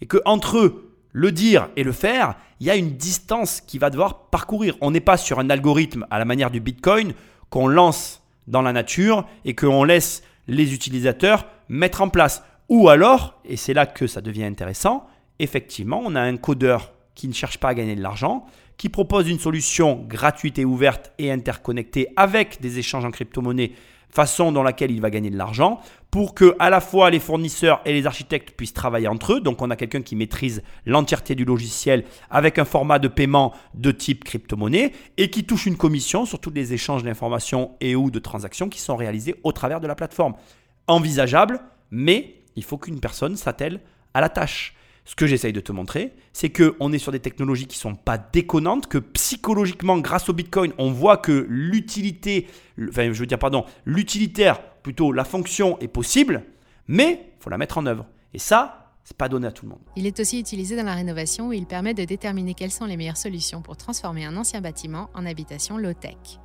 Et que entre eux, le dire et le faire, il y a une distance qui va devoir parcourir. On n'est pas sur un algorithme à la manière du Bitcoin qu'on lance dans la nature et qu'on laisse les utilisateurs mettre en place. Ou alors, et c'est là que ça devient intéressant, effectivement, on a un codeur qui ne cherche pas à gagner de l'argent, qui propose une solution gratuite et ouverte et interconnectée avec des échanges en crypto-monnaie façon dans laquelle il va gagner de l'argent, pour que à la fois les fournisseurs et les architectes puissent travailler entre eux. Donc on a quelqu'un qui maîtrise l'entièreté du logiciel avec un format de paiement de type crypto-monnaie et qui touche une commission sur tous les échanges d'informations et ou de transactions qui sont réalisés au travers de la plateforme. Envisageable, mais il faut qu'une personne s'attelle à la tâche. Ce que j'essaye de te montrer, c'est qu'on est sur des technologies qui ne sont pas déconnantes, que psychologiquement, grâce au Bitcoin, on voit que l'utilité, enfin je veux dire pardon, l'utilitaire, plutôt la fonction est possible, mais il faut la mettre en œuvre. Et ça, c'est pas donné à tout le monde. Il est aussi utilisé dans la rénovation où il permet de déterminer quelles sont les meilleures solutions pour transformer un ancien bâtiment en habitation low-tech.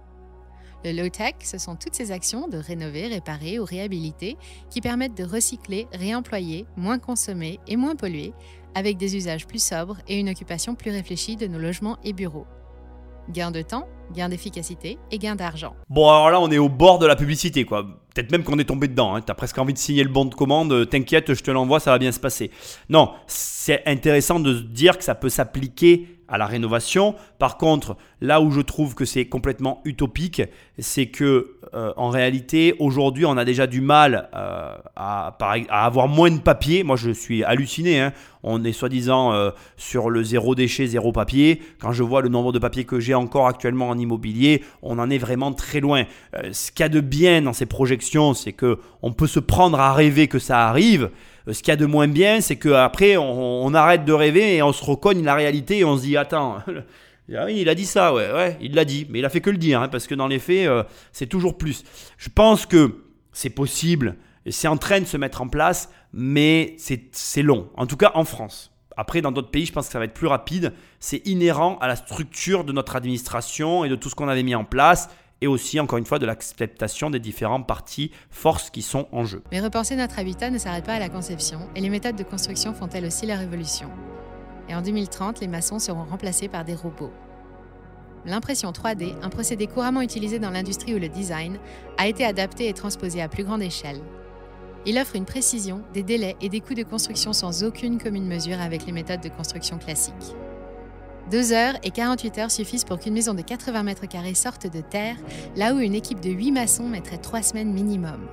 Le low-tech, ce sont toutes ces actions de rénover, réparer ou réhabiliter qui permettent de recycler, réemployer, moins consommer et moins polluer, avec des usages plus sobres et une occupation plus réfléchie de nos logements et bureaux. Gain de temps, gain d'efficacité et gain d'argent. Bon, alors là, on est au bord de la publicité, quoi. Peut-être même qu'on est tombé dedans. Hein. Tu as presque envie de signer le bon de commande. T'inquiète, je te l'envoie, ça va bien se passer. Non, c'est intéressant de dire que ça peut s'appliquer à la rénovation. Par contre, là où je trouve que c'est complètement utopique, c'est que euh, en réalité, aujourd'hui, on a déjà du mal euh, à, avoir moins de papier. Moi, je suis halluciné. Hein. On est soi-disant euh, sur le zéro déchet, zéro papier. Quand je vois le nombre de papiers que j'ai encore actuellement en immobilier, on en est vraiment très loin. ce qu'il y a de bien dans ces projections, c'est que on peut se prendre à rêver que ça arrive. Euh, ce qu'il y a de moins bien, c'est qu'après, on, on, arrête de rêver et on se recogne la réalité et on se dit Attends, ah il a dit ça, ouais, il l'a dit, mais il a fait que le dire, hein, parce que dans les faits, euh, c'est toujours plus. Je pense que c'est possible, c'est en train de se mettre en place, mais c'est long, en tout cas en France. Après, dans d'autres pays, je pense que ça va être plus rapide. C'est inhérent à la structure de notre administration et de tout ce qu'on avait mis en place et aussi, encore une fois, de l'acceptation des différents parties, forces qui sont en jeu. Mais repenser notre habitat ne s'arrête pas à la conception, et les méthodes de construction font elles aussi la révolution. Et en 2030, les maçons seront remplacés par des robots. L'impression 3D, un procédé couramment utilisé dans l'industrie ou le design, a été adapté et transposé à plus grande échelle. Il offre une précision, des délais et des coûts de construction sans aucune commune mesure avec les méthodes de construction classiques. 2 heures et 48 heures suffisent pour qu'une maison de 80 mètres carrés sorte de terre, là où une équipe de 8 maçons mettrait 3 semaines minimum.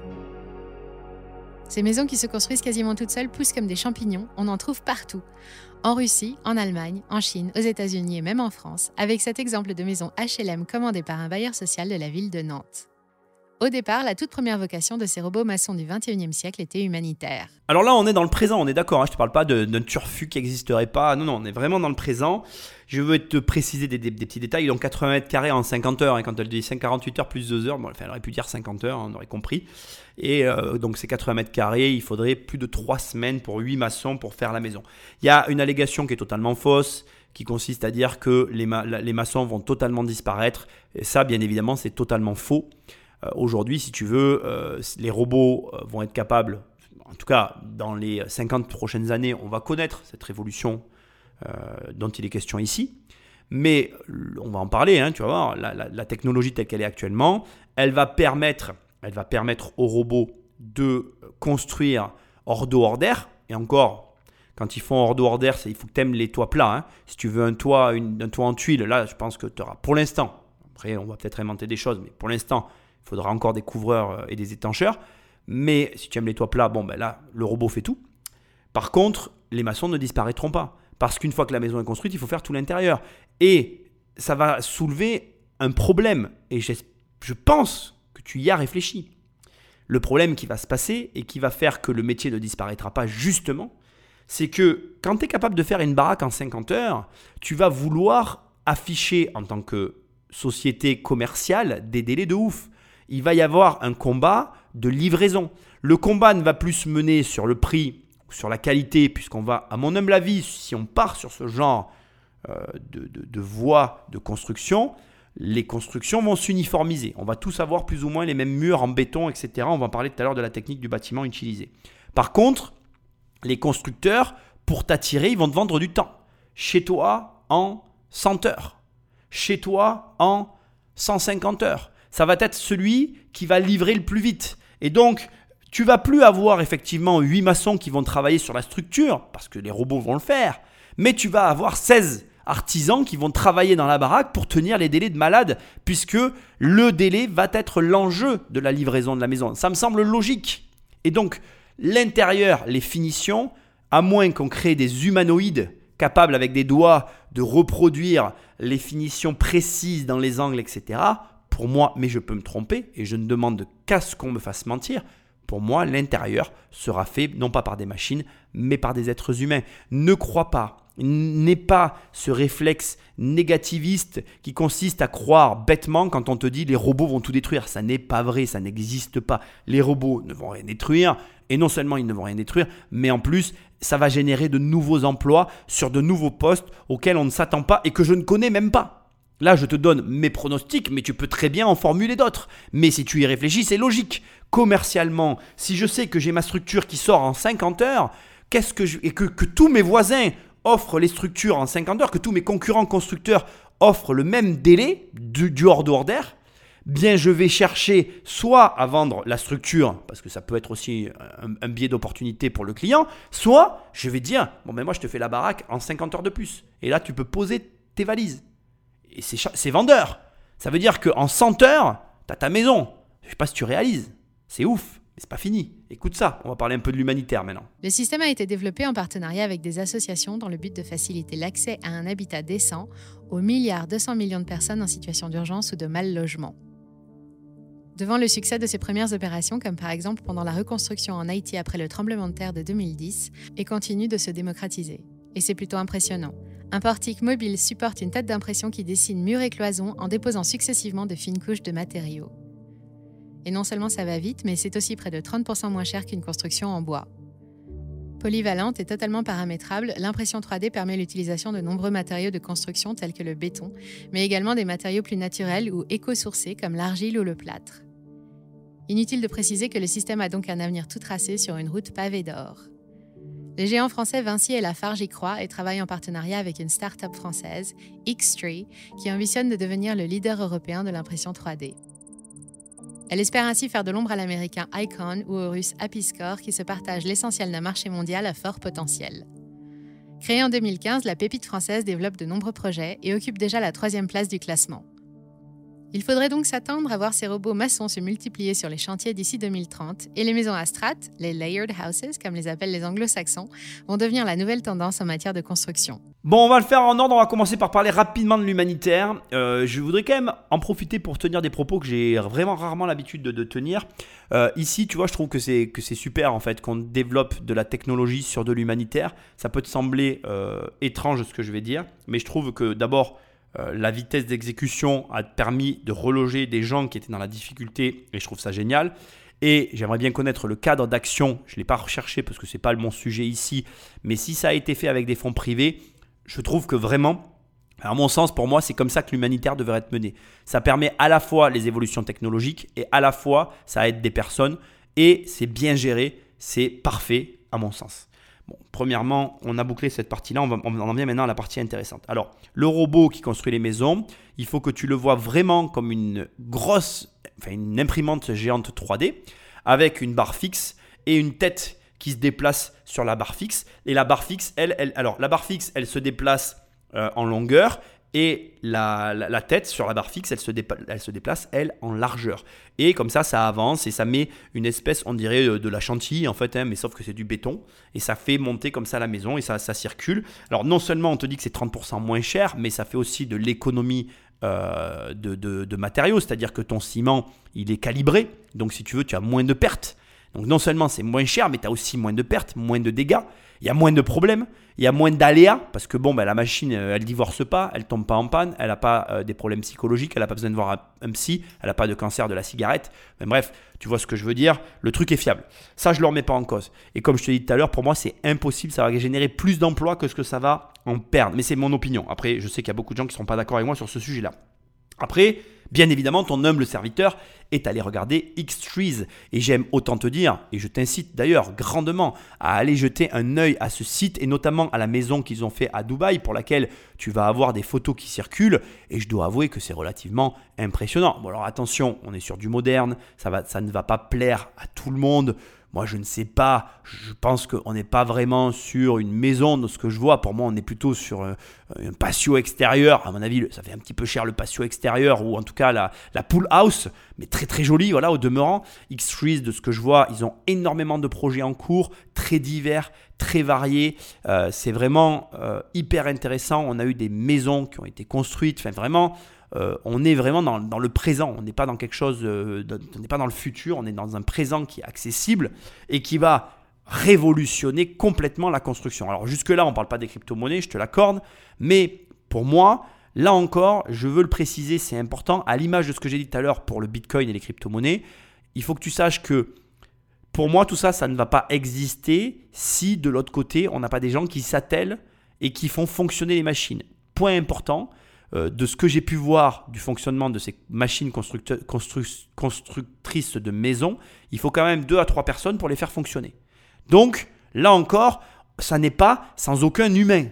Ces maisons qui se construisent quasiment toutes seules poussent comme des champignons, on en trouve partout. En Russie, en Allemagne, en Chine, aux États-Unis et même en France, avec cet exemple de maison HLM commandée par un bailleur social de la ville de Nantes. Au départ, la toute première vocation de ces robots maçons du 21e siècle était humanitaire. Alors là, on est dans le présent, on est d'accord, hein, je ne te parle pas d'un turfu qui n'existerait pas, non, non, on est vraiment dans le présent. Je veux te préciser des, petits détails, donc 80 mètres carrés en 50 heures, et quand elle dit 48 heures plus 2 heures, bon, elle aurait pu dire 50 heures, on aurait compris. Et euh, donc ces 80 mètres carrés, il faudrait plus de 3 semaines pour 8 maçons pour faire la maison. Il y a une allégation qui est totalement fausse, qui consiste à dire que les, maçons vont totalement disparaître, et ça, bien évidemment, c'est totalement faux. Euh, aujourd'hui, si tu veux, euh, les robots vont être capables, en tout cas dans les 50 prochaines années, on va connaître cette révolution dont il est question ici. Mais on va en parler, hein, tu vas voir, la, technologie telle qu'elle est actuellement, elle va permettre, elle va permettre aux robots de construire hors d'eau, hors d'air. Et encore, quand ils font hors d'eau, hors d'air, il faut que tu aimes les toits plats. Hein. Si tu veux un toit, un toit en tuile, là, je pense que tu auras, pour l'instant, après on va peut-être inventer des choses, mais pour l'instant, il faudra encore des couvreurs euh, et des étancheurs. Mais si tu aimes les toits plats, bon, ben là, le robot fait tout. Par contre, les maçons ne disparaîtront pas. Parce qu'une fois que la maison est construite, il faut faire tout l'intérieur. Et ça va soulever un problème. Et je pense que tu y as réfléchi. Le problème qui va se passer et qui va faire que le métier ne disparaîtra pas justement, c'est que quand tu es capable de faire une baraque en 50 heures, tu vas vouloir afficher en tant que société commerciale des délais de ouf. Il va y avoir un combat de livraison. Le combat ne va plus se mener sur le prix sur la qualité, puisqu'on va, à mon humble avis, si on part sur ce genre euh, de, de voie de construction, les constructions vont s'uniformiser. On va tous avoir plus ou moins les mêmes murs en béton, etc. On va parler tout à l'heure de la technique du bâtiment utilisé. Par contre, les constructeurs, pour t'attirer, ils vont te vendre du temps. Chez toi, en 100 heures. Chez toi, en 150 heures. Ça va être celui qui va livrer le plus vite. Et donc, tu vas plus avoir effectivement 8 maçons qui vont travailler sur la structure, parce que les robots vont le faire, mais tu vas avoir 16 artisans qui vont travailler dans la baraque pour tenir les délais de malade, puisque le délai va être l'enjeu de la livraison de la maison. Ça me semble logique. Et donc, l'intérieur, les finitions, à moins qu'on crée des humanoïdes capables avec des doigts de reproduire les finitions précises dans les angles, etc., pour moi, mais je peux me tromper, et je ne demande qu'à ce qu'on me fasse mentir, pour moi, l'intérieur sera fait non pas par des machines, mais par des êtres humains. Ne crois pas n'est pas ce réflexe négativiste qui consiste à croire bêtement quand on te dit les robots vont tout détruire. Ça n'est pas vrai, ça n'existe pas. Les robots ne vont rien détruire, et non seulement ils ne vont rien détruire, mais en plus, ça va générer de nouveaux emplois sur de nouveaux postes auxquels on ne s'attend pas et que je ne connais même pas. Là, je te donne mes pronostics, mais tu peux très bien en formuler d'autres. Mais si tu y réfléchis, c'est logique. Commercialement, si je sais que j'ai ma structure qui sort en 50 heures, que et que, tous mes voisins offre les structures en 50 heures, que tous mes concurrents constructeurs offrent le même délai du, du hors d'order, bien je vais chercher soit à vendre la structure, parce que ça peut être aussi un, biais d'opportunité pour le client, soit je vais dire, bon ben moi je te fais la baraque en 50 heures de plus. Et là tu peux poser tes valises. Et c'est vendeur. Ça veut dire qu'en 100 heures, tu as ta maison. Je sais pas si tu réalises. C'est ouf. Mais c'est pas fini. Écoute ça, on va parler un peu de l'humanitaire maintenant. Le système a été développé en partenariat avec des associations dans le but de faciliter l'accès à un habitat décent aux milliards 200 millions de personnes en situation d'urgence ou de mal logement. Devant le succès de ces premières opérations, comme par exemple pendant la reconstruction en Haïti après le tremblement de terre de 2010, et continue de se démocratiser. Et c'est plutôt impressionnant. Un portique mobile supporte une tête d'impression qui dessine murs et cloisons en déposant successivement de fines couches de matériaux. Et non seulement ça va vite, mais c'est aussi près de 30% moins cher qu'une construction en bois. Polyvalente et totalement paramétrable, l'impression 3D permet l'utilisation de nombreux matériaux de construction tels que le béton, mais également des matériaux plus naturels ou éco-sourcés comme l'argile ou le plâtre. Inutile de préciser que le système a donc un avenir tout tracé sur une route pavée d'or. Les géants français Vinci et Lafarge y croient et travaillent en partenariat avec une start-up française, Xtree, qui ambitionne de devenir le leader européen de l'impression 3D. Elle espère ainsi faire de l'ombre à l'américain Icon ou au russe Apiscore qui se partagent l'essentiel d'un marché mondial à fort potentiel. Créée en 2015, la pépite française développe de nombreux projets et occupe déjà la troisième place du classement. Il faudrait donc s'attendre à voir ces robots maçons se multiplier sur les chantiers d'ici 2030 et les maisons à strates, les layered houses comme les appellent les anglo-saxons, vont devenir la nouvelle tendance en matière de construction. Bon, on va le faire en ordre, on va commencer par parler rapidement de l'humanitaire. Euh, je voudrais quand même en profiter pour tenir des propos que j'ai vraiment rarement l'habitude de, tenir. Euh, ici, tu vois, je trouve que c'est, que c'est super en fait qu'on développe de la technologie sur de l'humanitaire. Ça peut te sembler euh, étrange ce que je vais dire, mais je trouve que d'abord, euh, la vitesse d'exécution a permis de reloger des gens qui étaient dans la difficulté et je trouve ça génial. Et j'aimerais bien connaître le cadre d'action. Je ne l'ai pas recherché parce que ce n'est pas mon sujet ici. Mais si ça a été fait avec des fonds privés, je trouve que vraiment, à mon sens, pour moi, c'est comme ça que l'humanitaire devrait être mené. Ça permet à la fois les évolutions technologiques et à la fois ça aide des personnes. Et c'est bien géré, c'est parfait à mon sens premièrement, on a bouclé cette partie-là, on, on, en vient maintenant à la partie intéressante. Alors, le robot qui construit les maisons, il faut que tu le vois vraiment comme une grosse, enfin une imprimante géante 3D, avec une barre fixe et une tête qui se déplace sur la barre fixe. Et la barre fixe, elle, elle alors la barre fixe, elle se déplace euh, en longueur et la, tête sur la barre fixe, elle se, déplace, elle, en largeur. Et comme ça, ça avance et ça met une espèce, on dirait, euh, de la chantilly, en fait, hein, mais sauf que c'est du béton. Et ça fait monter comme ça la maison et ça, ça circule. Alors, non seulement on te dit que c'est 30% moins cher, mais ça fait aussi de l'économie euh, de, de, matériaux, c'est-à-dire que ton ciment, il est calibré, donc si tu veux, tu as moins de pertes. Donc non seulement c'est moins cher, mais tu as aussi moins de pertes, moins de dégâts, il y a moins de problèmes, il y a moins d'aléas, parce que bon, ben, la machine, euh, elle divorce pas, elle tombe pas en panne, elle n'a pas euh, des problèmes psychologiques, elle n'a pas besoin de voir un, psy, elle n'a pas de cancer de la cigarette. Bref, tu vois ce que je veux dire, le truc est fiable. Ça, je ne le remets pas en cause. Et comme je te l'ai dit tout à l'heure, pour moi, c'est impossible, ça va générer plus d'emplois que ce que ça va en perdre. Mais c'est mon opinion. Après, je sais qu'il y a beaucoup de gens qui ne seront pas d'accord avec moi sur ce sujet-là. Après, Bien évidemment, ton humble serviteur est allé regarder X-Trees. Et j'aime autant te dire, et je t'incite d'ailleurs grandement à aller jeter un œil à ce site et notamment à la maison qu'ils ont fait à Dubaï pour laquelle tu vas avoir des photos qui circulent. Et je dois avouer que c'est relativement impressionnant. Bon alors attention, on est sur du moderne, ça, ne va pas plaire à tout le monde. Moi, je ne sais pas. Je pense qu'on n'est pas vraiment sur une maison de ce que je vois. Pour moi, on est plutôt sur un, patio extérieur. À mon avis, ça fait un petit peu cher le patio extérieur ou en tout cas la, pool house, mais très très joli. Voilà, au demeurant, X-Trees, de ce que je vois, ils ont énormément de projets en cours, très divers, très variés. Euh, c'est vraiment euh, hyper intéressant. On a eu des maisons qui ont été construites. Enfin, vraiment. Euh, on est vraiment dans, le présent, on n'est pas dans quelque chose, euh, on n'est pas dans le futur, on est dans un présent qui est accessible et qui va révolutionner complètement la construction. Alors jusque-là, on ne parle pas des crypto-monnaies, je te l'accorde, mais pour moi, là encore, je veux le préciser, c'est important, à l'image de ce que j'ai dit tout à l'heure pour le Bitcoin et les crypto-monnaies, il faut que tu saches que pour moi, tout ça, ça ne va pas exister si de l'autre côté, on n'a pas des gens qui s'attellent et qui font fonctionner les machines. Point important, euh, de ce que j'ai pu voir du fonctionnement de ces machines constructrices de maisons, il faut quand même deux à trois personnes pour les faire fonctionner. Donc, là encore, ça n'est pas sans aucun humain.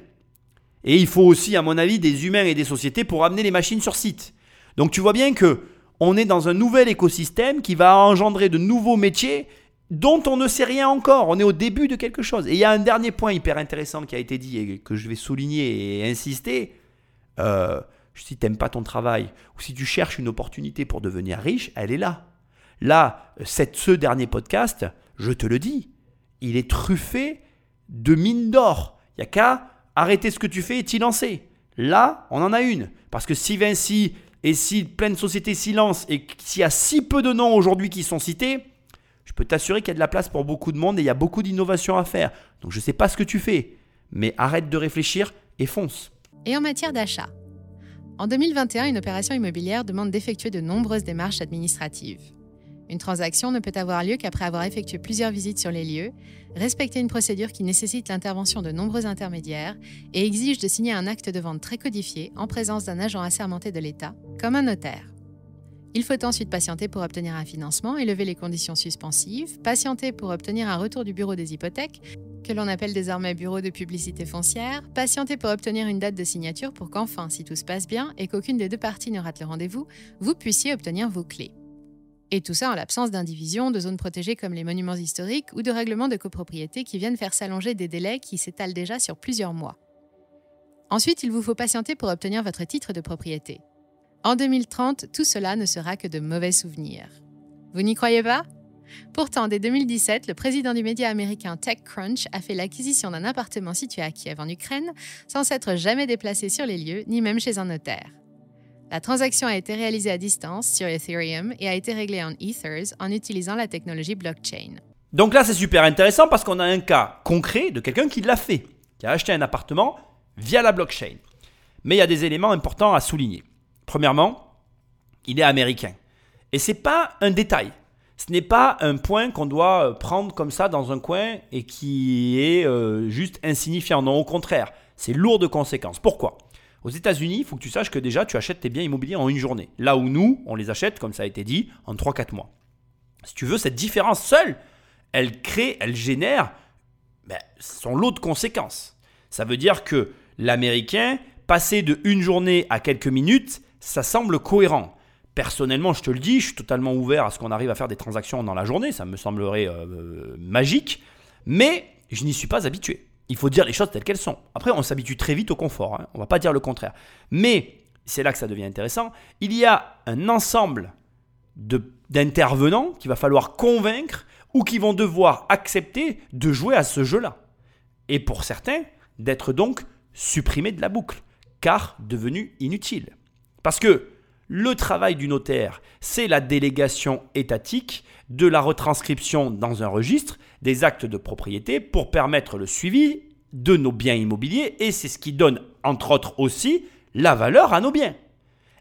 Et il faut aussi, à mon avis, des humains et des sociétés pour amener les machines sur site. Donc tu vois bien que on est dans un nouvel écosystème qui va engendrer de nouveaux métiers dont on ne sait rien encore. On est au début de quelque chose. Et il y a un dernier point hyper intéressant qui a été dit et que je vais souligner et insister. Euh, si tu n'aimes pas ton travail ou si tu cherches une opportunité pour devenir riche, elle est là. Là, cette, ce dernier podcast, je te le dis, il est truffé de mines d'or. Il n'y a qu'à arrêter ce que tu fais et t'y lancer. Là, on en a une. Parce que si Vinci et si plein de sociétés s'y et s'il y a si peu de noms aujourd'hui qui sont cités, je peux t'assurer qu'il y a de la place pour beaucoup de monde et il y a beaucoup d'innovations à faire. Donc je ne sais pas ce que tu fais, mais arrête de réfléchir et fonce. Et en matière d'achat En 2021, une opération immobilière demande d'effectuer de nombreuses démarches administratives. Une transaction ne peut avoir lieu qu'après avoir effectué plusieurs visites sur les lieux, respecter une procédure qui nécessite l'intervention de nombreux intermédiaires et exige de signer un acte de vente très codifié en présence d'un agent assermenté de l'État, comme un notaire. Il faut ensuite patienter pour obtenir un financement et lever les conditions suspensives, patienter pour obtenir un retour du bureau des hypothèques, que l'on appelle désormais bureau de publicité foncière, patienter pour obtenir une date de signature pour qu'enfin, si tout se passe bien et qu'aucune des deux parties ne rate le rendez-vous, vous puissiez obtenir vos clés. Et tout ça en l'absence d'indivision, de zones protégées comme les monuments historiques ou de règlements de copropriété qui viennent faire s'allonger des délais qui s'étalent déjà sur plusieurs mois. Ensuite, il vous faut patienter pour obtenir votre titre de propriété. En 2030, tout cela ne sera que de mauvais souvenirs. Vous n'y croyez pas? Pourtant, dès 2017, le président du média américain TechCrunch a fait l'acquisition d'un appartement situé à Kiev en Ukraine sans s'être jamais déplacé sur les lieux, ni même chez un notaire. La transaction a été réalisée à distance sur Ethereum et a été réglée en Ethers en utilisant la technologie blockchain. Donc là, c'est super intéressant parce qu'on a un cas concret de quelqu'un qui l'a fait, qui a acheté un appartement via la blockchain. Mais il y a des éléments importants à souligner. Premièrement, il est américain. Et ce n'est pas un détail. Ce n'est pas un point qu'on doit euh, prendre comme ça dans un coin et qui est euh, juste insignifiant. Non, au contraire, c'est lourd de conséquences. Pourquoi? Aux États-Unis, il faut que tu saches que déjà tu achètes tes biens immobiliers en une journée. Là où nous, on les achète, comme ça a été dit, en 3-4 mois. Si tu veux, cette différence seule, elle crée, elle génère ben, son lot de conséquences. Ça veut dire que l'Américain, passer de une journée à quelques minutes, ça semble cohérent. Personnellement, je te le dis, je suis totalement ouvert à ce qu'on arrive à faire des transactions dans la journée, ça me semblerait euh, magique, mais je n'y suis pas habitué. Il faut dire les choses telles qu'elles sont. Après, on s'habitue très vite au confort, hein. on ne va pas dire le contraire. Mais, c'est là que ça devient intéressant, il y a un ensemble d'intervenants qu'il va falloir convaincre ou qui vont devoir accepter de jouer à ce jeu-là. Et pour certains, d'être donc supprimés de la boucle, car devenus inutiles. Parce que le travail du notaire, c'est la délégation étatique de la retranscription dans un registre des actes de propriété pour permettre le suivi de nos biens immobiliers et c'est ce qui donne, entre autres aussi, la valeur à nos biens.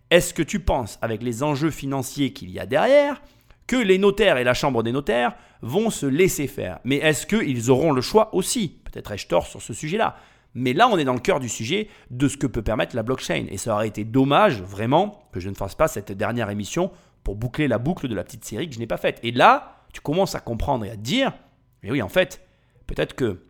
Est-ce que tu penses, avec les enjeux financiers qu'il y a derrière, que les notaires et la chambre des notaires vont se laisser faire? Mais est-ce qu'ils auront le choix aussi? Peut-être ai-je tort sur ce sujet-là. Mais là, on est dans le cœur du sujet de ce que peut permettre la blockchain. Et ça aurait été dommage, vraiment, que je ne fasse pas cette dernière émission pour boucler la boucle de la petite série que je n'ai pas faite. Et là, tu commences à comprendre et à te dire, mais oui, en fait, peut-être que,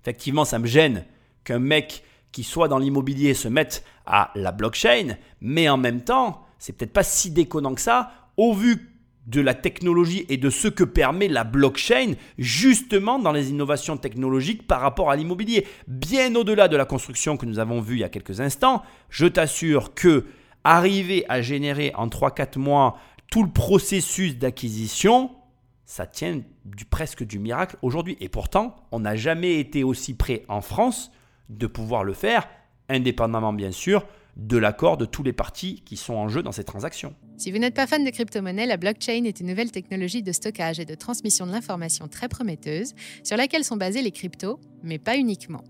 effectivement, ça me gêne qu'un mec qui soit dans l'immobilier se mette à la blockchain, mais en même temps, c'est peut-être pas si déconnant que ça, au vu de la technologie et de ce que permet la blockchain justement dans les innovations technologiques par rapport à l'immobilier. Bien au-delà de la construction que nous avons vue il y a quelques instants, je t'assure que arriver à générer en 3-4 mois tout le processus d'acquisition, ça tient presque du miracle aujourd'hui. Et pourtant, on n'a jamais été aussi près en France de pouvoir le faire, indépendamment bien sûr de l'accord de tous les partis qui sont en jeu dans ces transactions. Si vous n'êtes pas fan de crypto-monnaie, la blockchain est une nouvelle technologie de stockage et de transmission de l'information très prometteuse sur laquelle sont basés les cryptos, mais pas uniquement.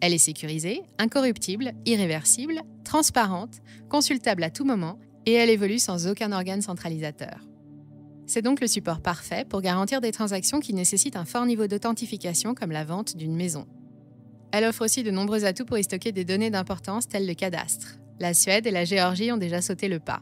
Elle est sécurisée, incorruptible, irréversible, transparente, consultable à tout moment et elle évolue sans aucun organe centralisateur. C'est donc le support parfait pour garantir des transactions qui nécessitent un fort niveau d'authentification comme la vente d'une maison. Elle offre aussi de nombreux atouts pour y stocker des données d'importance telles le cadastre, la Suède et la Géorgie ont déjà sauté le pas.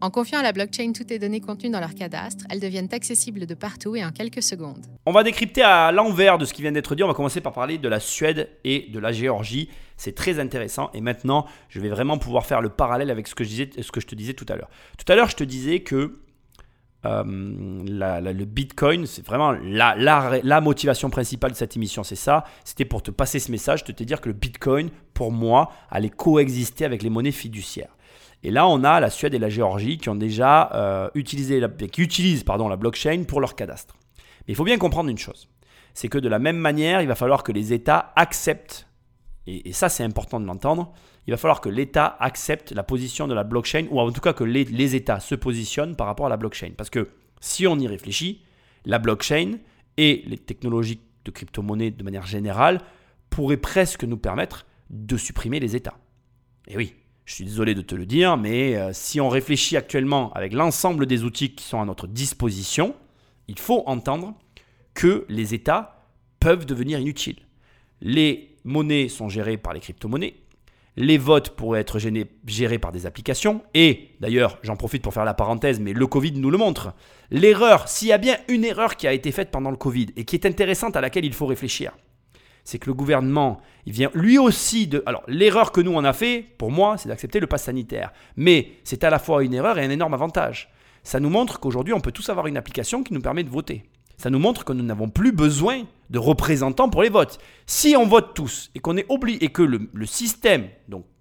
En confiant à la blockchain toutes les données contenues dans leur cadastre, elles deviennent accessibles de partout et en quelques secondes. On va décrypter à l'envers de ce qui vient d'être dit. On va commencer par parler de la Suède et de la Géorgie. C'est très intéressant. Et maintenant, je vais vraiment pouvoir faire le parallèle avec ce que je, ce que je te disais tout à l'heure. Tout à l'heure, je te disais que euh, le Bitcoin, c'est vraiment la, motivation principale de cette émission, c'est ça. C'était pour te passer ce message, de te dire que le Bitcoin, pour moi, allait coexister avec les monnaies fiduciaires. Et là, on a la Suède et la Géorgie qui ont déjà euh, utilisé, la, qui utilisent pardon, la blockchain pour leur cadastre. Mais il faut bien comprendre une chose, c'est que de la même manière, il va falloir que les États acceptent, et ça c'est important de l'entendre, il va falloir que l'État accepte la position de la blockchain, ou en tout cas que les, États se positionnent par rapport à la blockchain. Parce que si on y réfléchit, la blockchain et les technologies de crypto-monnaie de manière générale pourraient presque nous permettre de supprimer les États. Et oui, je suis désolé de te le dire, mais euh, si on réfléchit actuellement avec l'ensemble des outils qui sont à notre disposition, il faut entendre que les États peuvent devenir inutiles. Les monnaies sont gérées par les crypto-monnaies, les votes pourraient être gérés par des applications. Et d'ailleurs, j'en profite pour faire la parenthèse, mais le Covid nous le montre. L'erreur, s'il y a bien une erreur qui a été faite pendant le Covid et qui est intéressante à laquelle il faut réfléchir, c'est que le gouvernement, il vient lui aussi de... Alors, l'erreur que nous on a fait, pour moi, c'est d'accepter le pass sanitaire. Mais c'est à la fois une erreur et un énorme avantage. Ça nous montre qu'aujourd'hui, on peut tous avoir une application qui nous permet de voter ça nous montre que nous n'avons plus besoin de représentants pour les votes. Si on vote tous et qu'on est obligé et que le, système,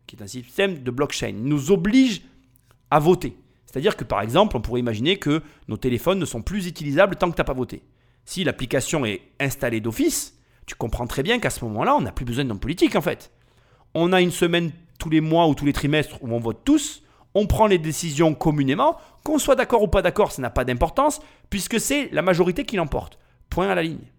qui est un système de blockchain, nous oblige à voter. C'est-à-dire que par exemple, on pourrait imaginer que nos téléphones ne sont plus utilisables tant que tu n'as pas voté. Si l'application est installée d'office, tu comprends très bien qu'à ce moment-là, on n'a plus besoin d'homme politique en fait. On a une semaine tous les mois ou tous les trimestres où on vote tous, on prend les décisions communément, qu'on soit d'accord ou pas d'accord, ça n'a pas d'importance, puisque c'est la majorité qui l'emporte. Point à la ligne.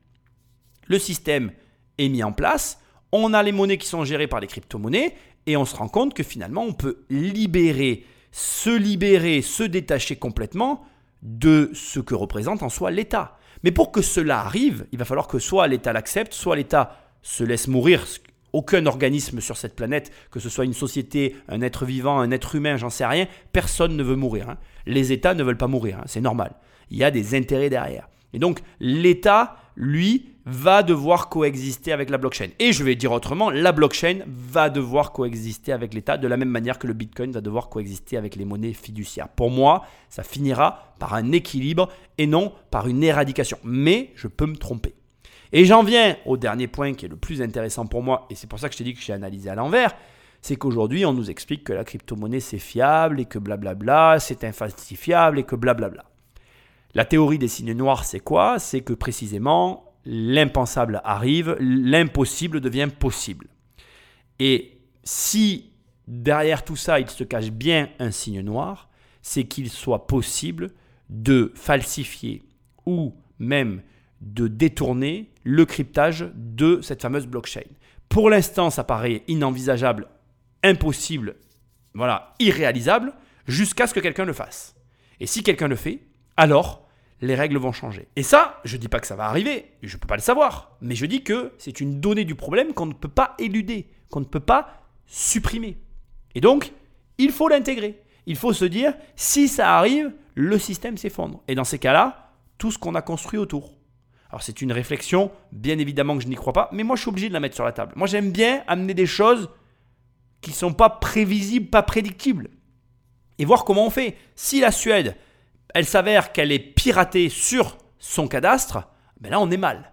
Le système est mis en place, on a les monnaies qui sont gérées par les crypto-monnaies, et on se rend compte que finalement, on peut libérer, se libérer, se détacher complètement de ce que représente en soi l'État. Mais pour que cela arrive, il va falloir que soit l'État l'accepte, soit l'État se laisse mourir, aucun organisme sur cette planète, que ce soit une société, un être vivant, un être humain, j'en sais rien, personne ne veut mourir. Hein. Les États ne veulent pas mourir, hein, c'est normal. Il y a des intérêts derrière. Et donc l'État, lui, va devoir coexister avec la blockchain. Et je vais dire autrement, la blockchain va devoir coexister avec l'État de la même manière que le Bitcoin va devoir coexister avec les monnaies fiduciaires. Pour moi, ça finira par un équilibre et non par une éradication. Mais je peux me tromper. Et j'en viens au dernier point qui est le plus intéressant pour moi, et c'est pour ça que je t'ai dit que j'ai analysé à l'envers, c'est qu'aujourd'hui on nous explique que la crypto-monnaie c'est fiable et que blablabla, c'est infalsifiable et que blablabla. La théorie des signes noirs c'est quoi? C'est que précisément l'impensable arrive, l'impossible devient possible. Et si derrière tout ça, il se cache bien un signe noir, c'est qu'il soit possible de falsifier ou même de détourner le cryptage de cette fameuse blockchain. Pour l'instant, ça paraît inenvisageable, impossible, voilà, irréalisable, jusqu'à ce que quelqu'un le fasse. Et si quelqu'un le fait, alors les règles vont changer. Et ça, je ne dis pas que ça va arriver, je ne peux pas le savoir, mais je dis que c'est une donnée du problème qu'on ne peut pas éluder, qu'on ne peut pas supprimer. Et donc, il faut l'intégrer. Il faut se dire, si ça arrive, le système s'effondre. Et dans ces cas-là, tout ce qu'on a construit autour. Alors c'est une réflexion, bien évidemment que je n'y crois pas, mais moi je suis obligé de la mettre sur la table. Moi j'aime bien amener des choses qui ne sont pas prévisibles, pas prédictibles. Et voir comment on fait. Si la Suède, elle s'avère qu'elle est piratée sur son cadastre, ben là on est mal.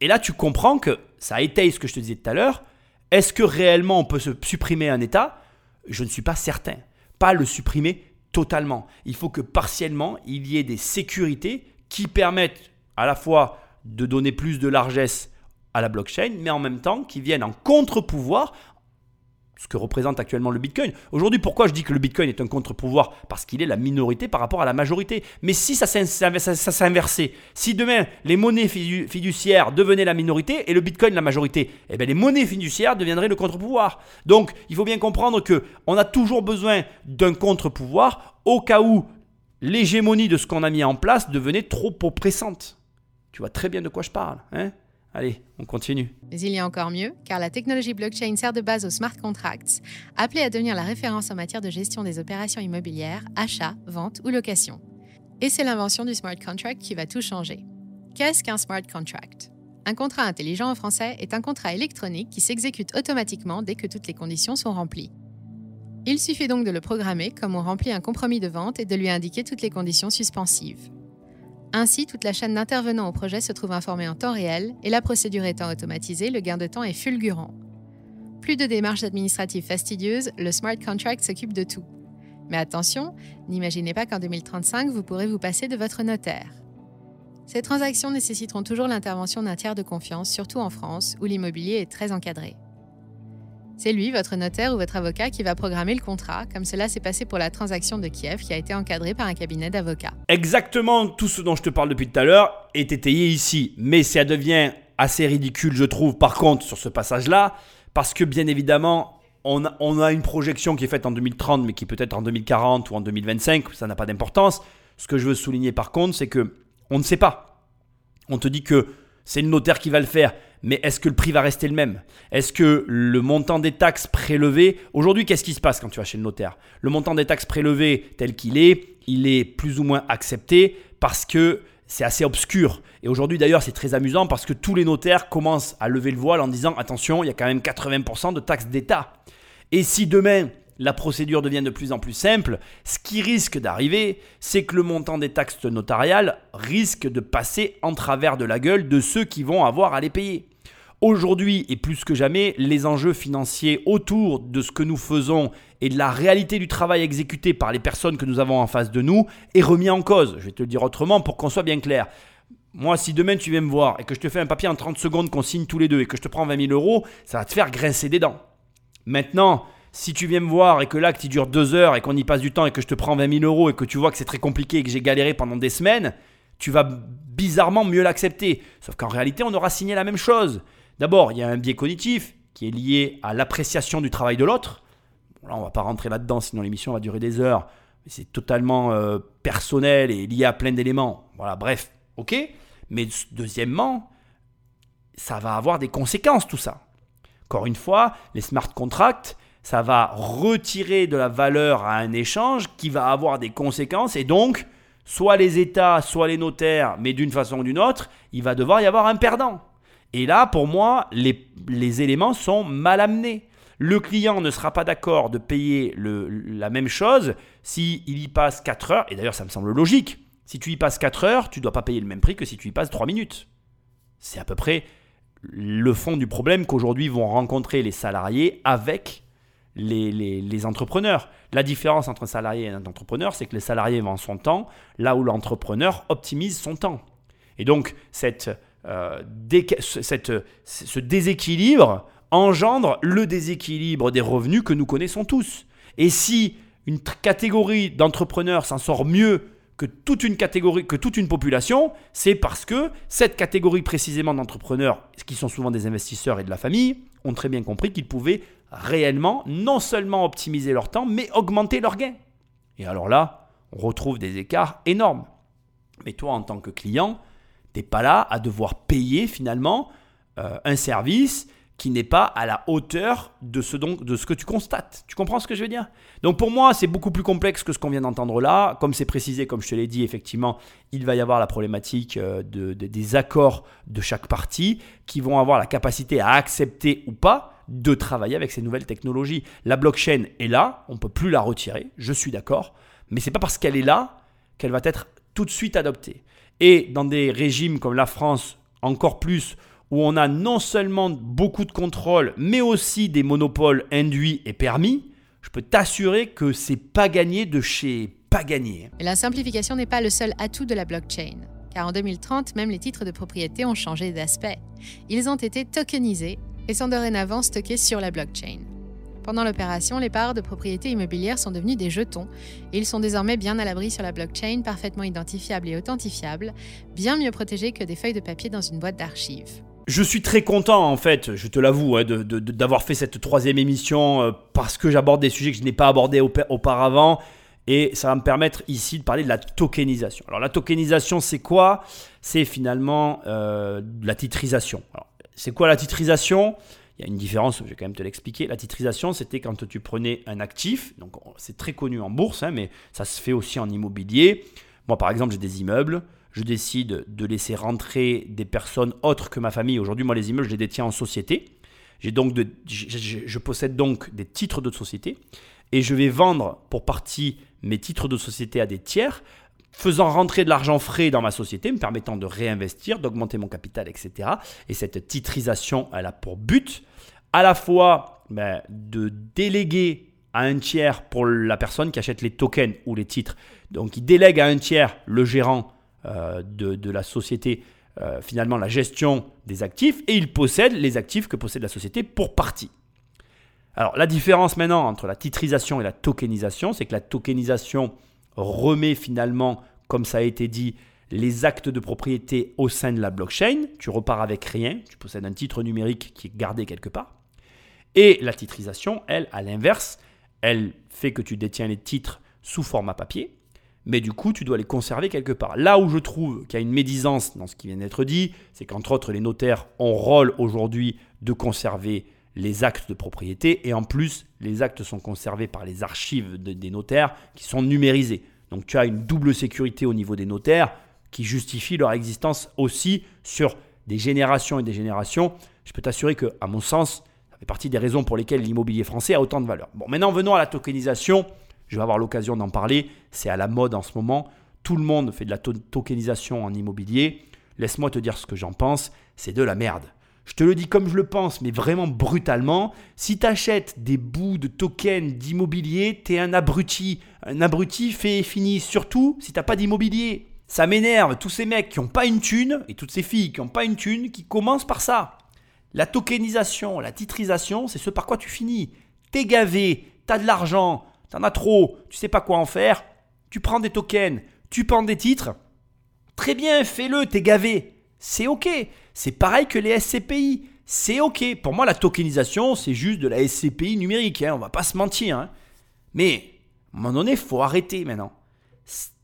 Et là tu comprends que ça étaye ce que je te disais tout à l'heure. Est-ce que réellement on peut se supprimer un État? Je ne suis pas certain. Pas le supprimer totalement. Il faut que partiellement il y ait des sécurités qui permettent à la fois de donner plus de largesse à la blockchain, mais en même temps qui viennent en contre-pouvoir ce que représente actuellement le Bitcoin. Aujourd'hui, pourquoi je dis que le Bitcoin est un contre-pouvoir? Parce qu'il est la minorité par rapport à la majorité. Mais si ça s'inversait, si demain les monnaies fiduciaires devenaient la minorité et le Bitcoin la majorité, eh bien les monnaies fiduciaires deviendraient le contre-pouvoir. Donc, il faut bien comprendre que on a toujours besoin d'un contre-pouvoir au cas où l'hégémonie de ce qu'on a mis en place devenait trop oppressante. Tu vois très bien de quoi je parle, hein? Allez, on continue. Mais il y a encore mieux, car la technologie blockchain sert de base aux smart contracts, appelés à devenir la référence en matière de gestion des opérations immobilières, achat, vente ou location. Et c'est l'invention du smart contract qui va tout changer. Qu'est-ce qu'un smart contract? Un contrat intelligent en français est un contrat électronique qui s'exécute automatiquement dès que toutes les conditions sont remplies. Il suffit donc de le programmer comme on remplit un compromis de vente et de lui indiquer toutes les conditions suspensives. Ainsi, toute la chaîne d'intervenants au projet se trouve informée en temps réel et la procédure étant automatisée, le gain de temps est fulgurant. Plus de démarches administratives fastidieuses, le smart contract s'occupe de tout. Mais attention, n'imaginez pas qu'en 2035, vous pourrez vous passer de votre notaire. Ces transactions nécessiteront toujours l'intervention d'un tiers de confiance, surtout en France, où l'immobilier est très encadré. C'est lui, votre notaire ou votre avocat, qui va programmer le contrat, comme cela s'est passé pour la transaction de Kiev qui a été encadrée par un cabinet d'avocats. Exactement tout ce dont je te parle depuis tout à l'heure est étayé ici, mais ça devient assez ridicule, je trouve, par contre, sur ce passage-là, parce que bien évidemment, on a, une projection qui est faite en 2030, mais qui peut être en 2040 ou en 2025, ça n'a pas d'importance. Ce que je veux souligner par contre, c'est que on ne sait pas. On te dit que c'est le notaire qui va le faire mais est-ce que le prix va rester le même? Est-ce que le montant des taxes prélevées, aujourd'hui qu'est-ce qui se passe quand tu vas chez le notaire? Le montant des taxes prélevées tel qu'il est, il est plus ou moins accepté parce que c'est assez obscur. Et aujourd'hui d'ailleurs c'est très amusant parce que tous les notaires commencent à lever le voile en disant attention, il y a quand même 80% de taxes d'État. Et si demain la procédure devient de plus en plus simple, ce qui risque d'arriver, c'est que le montant des taxes notariales risque de passer en travers de la gueule de ceux qui vont avoir à les payer. Aujourd'hui et plus que jamais, les enjeux financiers autour de ce que nous faisons et de la réalité du travail exécuté par les personnes que nous avons en face de nous est remis en cause. Je vais te le dire autrement pour qu'on soit bien clair. Moi, si demain tu viens me voir et que je te fais un papier en 30 secondes qu'on signe tous les deux et que je te prends 20 000 euros, ça va te faire grincer des dents. Maintenant, si tu viens me voir et que l'acte dure deux heures et qu'on y passe du temps et que je te prends 20 000 euros et que tu vois que c'est très compliqué et que j'ai galéré pendant des semaines, tu vas bizarrement mieux l'accepter. Sauf qu'en réalité, on aura signé la même chose. D'abord, il y a un biais cognitif qui est lié à l'appréciation du travail de l'autre. là, on va pas rentrer là-dedans, sinon l'émission va durer des heures. C'est totalement euh, personnel et lié à plein d'éléments. Voilà, bref, ok. Mais deuxièmement, ça va avoir des conséquences tout ça. Encore une fois, les smart contracts, ça va retirer de la valeur à un échange qui va avoir des conséquences et donc soit les États, soit les notaires, mais d'une façon ou d'une autre, il va devoir y avoir un perdant. Et là, pour moi, les, les éléments sont mal amenés. Le client ne sera pas d'accord de payer la même chose s'il y passe 4 heures, et d'ailleurs ça me semble logique. Si tu y passes 4 heures, tu ne dois pas payer le même prix que si tu y passes 3 minutes. C'est à peu près le fond du problème qu'aujourd'hui vont rencontrer les salariés avec les, entrepreneurs. La différence entre un salarié et un entrepreneur, c'est que le salarié vend son temps, là où l'entrepreneur optimise son temps. Et donc, cette, euh, ce déséquilibre engendre le déséquilibre des revenus que nous connaissons tous. Et si une catégorie d'entrepreneurs s'en sort mieux que toute une catégorie, que toute une population, c'est parce que cette catégorie précisément d'entrepreneurs, qui sont souvent des investisseurs et de la famille, ont très bien compris qu'ils pouvaient réellement non seulement optimiser leur temps, mais augmenter leurs gains. Et alors là, on retrouve des écarts énormes. Mais toi, en tant que client, pas là à devoir payer finalement euh, un service qui n'est pas à la hauteur de ce, de ce que tu constates. Tu comprends ce que je veux dire? Donc pour moi, c'est beaucoup plus complexe que ce qu'on vient d'entendre là. Comme c'est précisé, comme je te l'ai dit, effectivement, il va y avoir la problématique euh, de, des accords de chaque partie qui vont avoir la capacité à accepter ou pas de travailler avec ces nouvelles technologies. La blockchain est là, on ne peut plus la retirer, je suis d'accord, mais ce n'est pas parce qu'elle est là qu'elle va être tout de suite adoptée. Et dans des régimes comme la France, encore plus, où on a non seulement beaucoup de contrôle, mais aussi des monopoles induits et permis, je peux t'assurer que c'est pas gagné de chez pas gagné. La simplification n'est pas le seul atout de la blockchain, car en 2030, même les titres de propriété ont changé d'aspect. Ils ont été tokenisés et sont dorénavant stockés sur la blockchain. Pendant l'opération, les parts de propriété immobilière sont devenues des jetons et ils sont désormais bien à l'abri sur la blockchain, parfaitement identifiables et authentifiables, bien mieux protégés que des feuilles de papier dans une boîte d'archives. Je suis très content, en fait, je te l'avoue, hein, d'avoir fait cette troisième émission euh, parce que j'aborde des sujets que je n'ai pas abordés auparavant. Et ça va me permettre ici de parler de la tokenisation. Alors la tokenisation, c'est quoi? C'est finalement euh, la titrisation. C'est quoi la titrisation? Il y a une différence, je vais quand même te l'expliquer. La titrisation, c'était quand tu prenais un actif, donc c'est très connu en bourse, hein, mais ça se fait aussi en immobilier. Moi, par exemple, j'ai des immeubles je décide de laisser rentrer des personnes autres que ma famille. Aujourd'hui, moi, les immeubles, je les détiens en société. Donc de, je, possède donc des titres de société et je vais vendre pour partie mes titres de société à des tiers, faisant rentrer de l'argent frais dans ma société, me permettant de réinvestir, d'augmenter mon capital, etc. Et cette titrisation, elle a pour but à la fois ben, de déléguer à un tiers pour la personne qui achète les tokens ou les titres. Donc il délègue à un tiers le gérant euh, de, la société, euh, finalement la gestion des actifs, et il possède les actifs que possède la société pour partie. Alors la différence maintenant entre la titrisation et la tokenisation, c'est que la tokenisation remet finalement, comme ça a été dit, les actes de propriété au sein de la blockchain. Tu repars avec rien, tu possèdes un titre numérique qui est gardé quelque part. Et la titrisation, elle, à l'inverse, elle fait que tu détiens les titres sous format papier mais du coup, tu dois les conserver quelque part. Là où je trouve qu'il y a une médisance dans ce qui vient d'être dit, c'est qu'entre autres, les notaires ont rôle aujourd'hui de conserver les actes de propriété, et en plus, les actes sont conservés par les archives des notaires qui sont numérisés. Donc tu as une double sécurité au niveau des notaires qui justifie leur existence aussi sur des générations et des générations. Je peux t'assurer que, à mon sens, fait partie des raisons pour lesquelles l'immobilier français a autant de valeur. Bon, maintenant venons à la tokenisation je vais avoir l'occasion d'en parler. C'est à la mode en ce moment. Tout le monde fait de la tokenisation en immobilier. Laisse-moi te dire ce que j'en pense. C'est de la merde. Je te le dis comme je le pense, mais vraiment brutalement. Si tu achètes des bouts de tokens d'immobilier, tu es un abruti. Un abruti fait et fini. Surtout si tu n'as pas d'immobilier. Ça m'énerve, tous ces mecs qui n'ont pas une thune, et toutes ces filles qui n'ont pas une thune, qui commencent par ça. La tokenisation, la titrisation, c'est ce par quoi tu finis. T'es gavé, t'as de l'argent, T'en as trop, tu sais pas quoi en faire. Tu prends des tokens, tu prends des titres. Très bien, fais-le, t'es gavé. C'est ok. C'est pareil que les SCPI. C'est ok. Pour moi, la tokenisation, c'est juste de la SCPI numérique. Hein, on va pas se mentir. Hein. Mais à un moment donné, faut arrêter maintenant.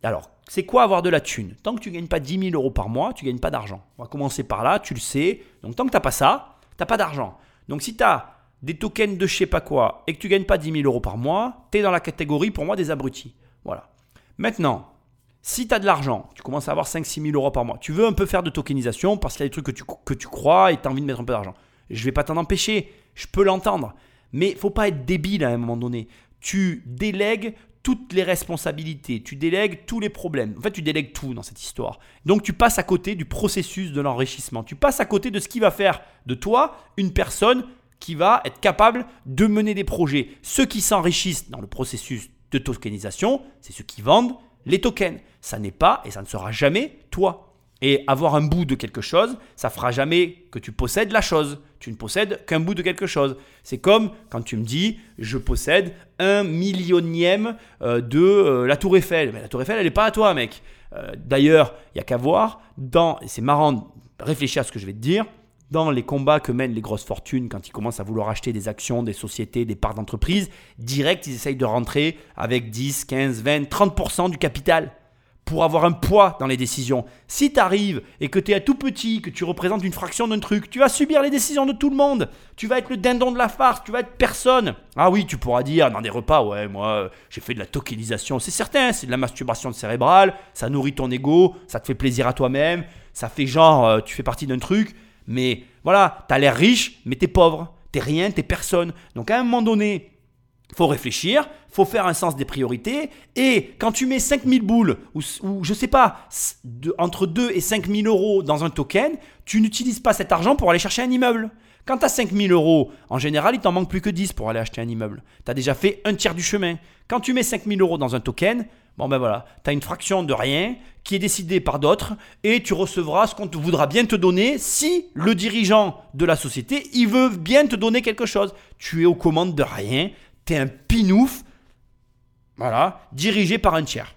Alors, c'est quoi avoir de la thune? Tant que tu gagnes pas 10 000 euros par mois, tu gagnes pas d'argent. On va commencer par là, tu le sais. Donc, tant que tu pas ça, tu n'as pas d'argent. Donc, si tu as des tokens de je sais pas quoi et que tu gagnes pas 10 000 euros par mois, tu es dans la catégorie pour moi des abrutis. Voilà. Maintenant, si tu as de l'argent, tu commences à avoir 5-6 000 euros par mois, tu veux un peu faire de tokenisation parce qu'il y a des trucs que tu, que tu crois et tu as envie de mettre un peu d'argent. Je vais pas t'en empêcher, je peux l'entendre. Mais faut pas être débile à un moment donné. Tu délègues toutes les responsabilités, tu délègues tous les problèmes. En fait, tu délègues tout dans cette histoire. Donc, tu passes à côté du processus de l'enrichissement. Tu passes à côté de ce qui va faire de toi une personne qui va être capable de mener des projets. Ceux qui s'enrichissent dans le processus de tokenisation, c'est ceux qui vendent les tokens. Ça n'est pas et ça ne sera jamais toi. Et avoir un bout de quelque chose, ça fera jamais que tu possèdes la chose. Tu ne possèdes qu'un bout de quelque chose. C'est comme quand tu me dis je possède un millionième euh, de euh, la Tour Eiffel. Mais la Tour Eiffel, elle n'est pas à toi, mec. Euh, d'ailleurs, il n'y a qu'à voir, dans, c'est marrant, réfléchir à ce que je vais te dire, dans les combats que mènent les grosses fortunes quand ils commencent à vouloir acheter des actions, des sociétés, des parts d'entreprise, direct, ils essayent de rentrer avec 10, 15, 20, 30% du capital pour avoir un poids dans les décisions. Si tu arrives et que tu es à tout petit, que tu représentes une fraction d'un truc, tu vas subir les décisions de tout le monde. Tu vas être le dindon de la farce, tu vas être personne. Ah oui, tu pourras dire dans des repas, ouais, moi j'ai fait de la tokenisation. C'est certain, c'est de la masturbation cérébrale, ça nourrit ton ego, ça te fait plaisir à toi-même, ça fait genre, euh, tu fais partie d'un truc. Mais voilà, tu as l'air riche, mais tu es pauvre. T'es rien, t'es personne. Donc à un moment donné, faut réfléchir, faut faire un sens des priorités. Et quand tu mets 5000 boules, ou, ou je sais pas, entre 2 et 5000 euros dans un token, tu n'utilises pas cet argent pour aller chercher un immeuble. Quand tu as 5000 euros, en général, il t'en manque plus que 10 pour aller acheter un immeuble. Tu as déjà fait un tiers du chemin. Quand tu mets 5000 euros dans un token, bon ben voilà, tu as une fraction de rien qui est décidée par d'autres et tu recevras ce qu'on voudra bien te donner si le dirigeant de la société, il veut bien te donner quelque chose. Tu es aux commandes de rien, tu es un pinouf, voilà, dirigé par un tiers.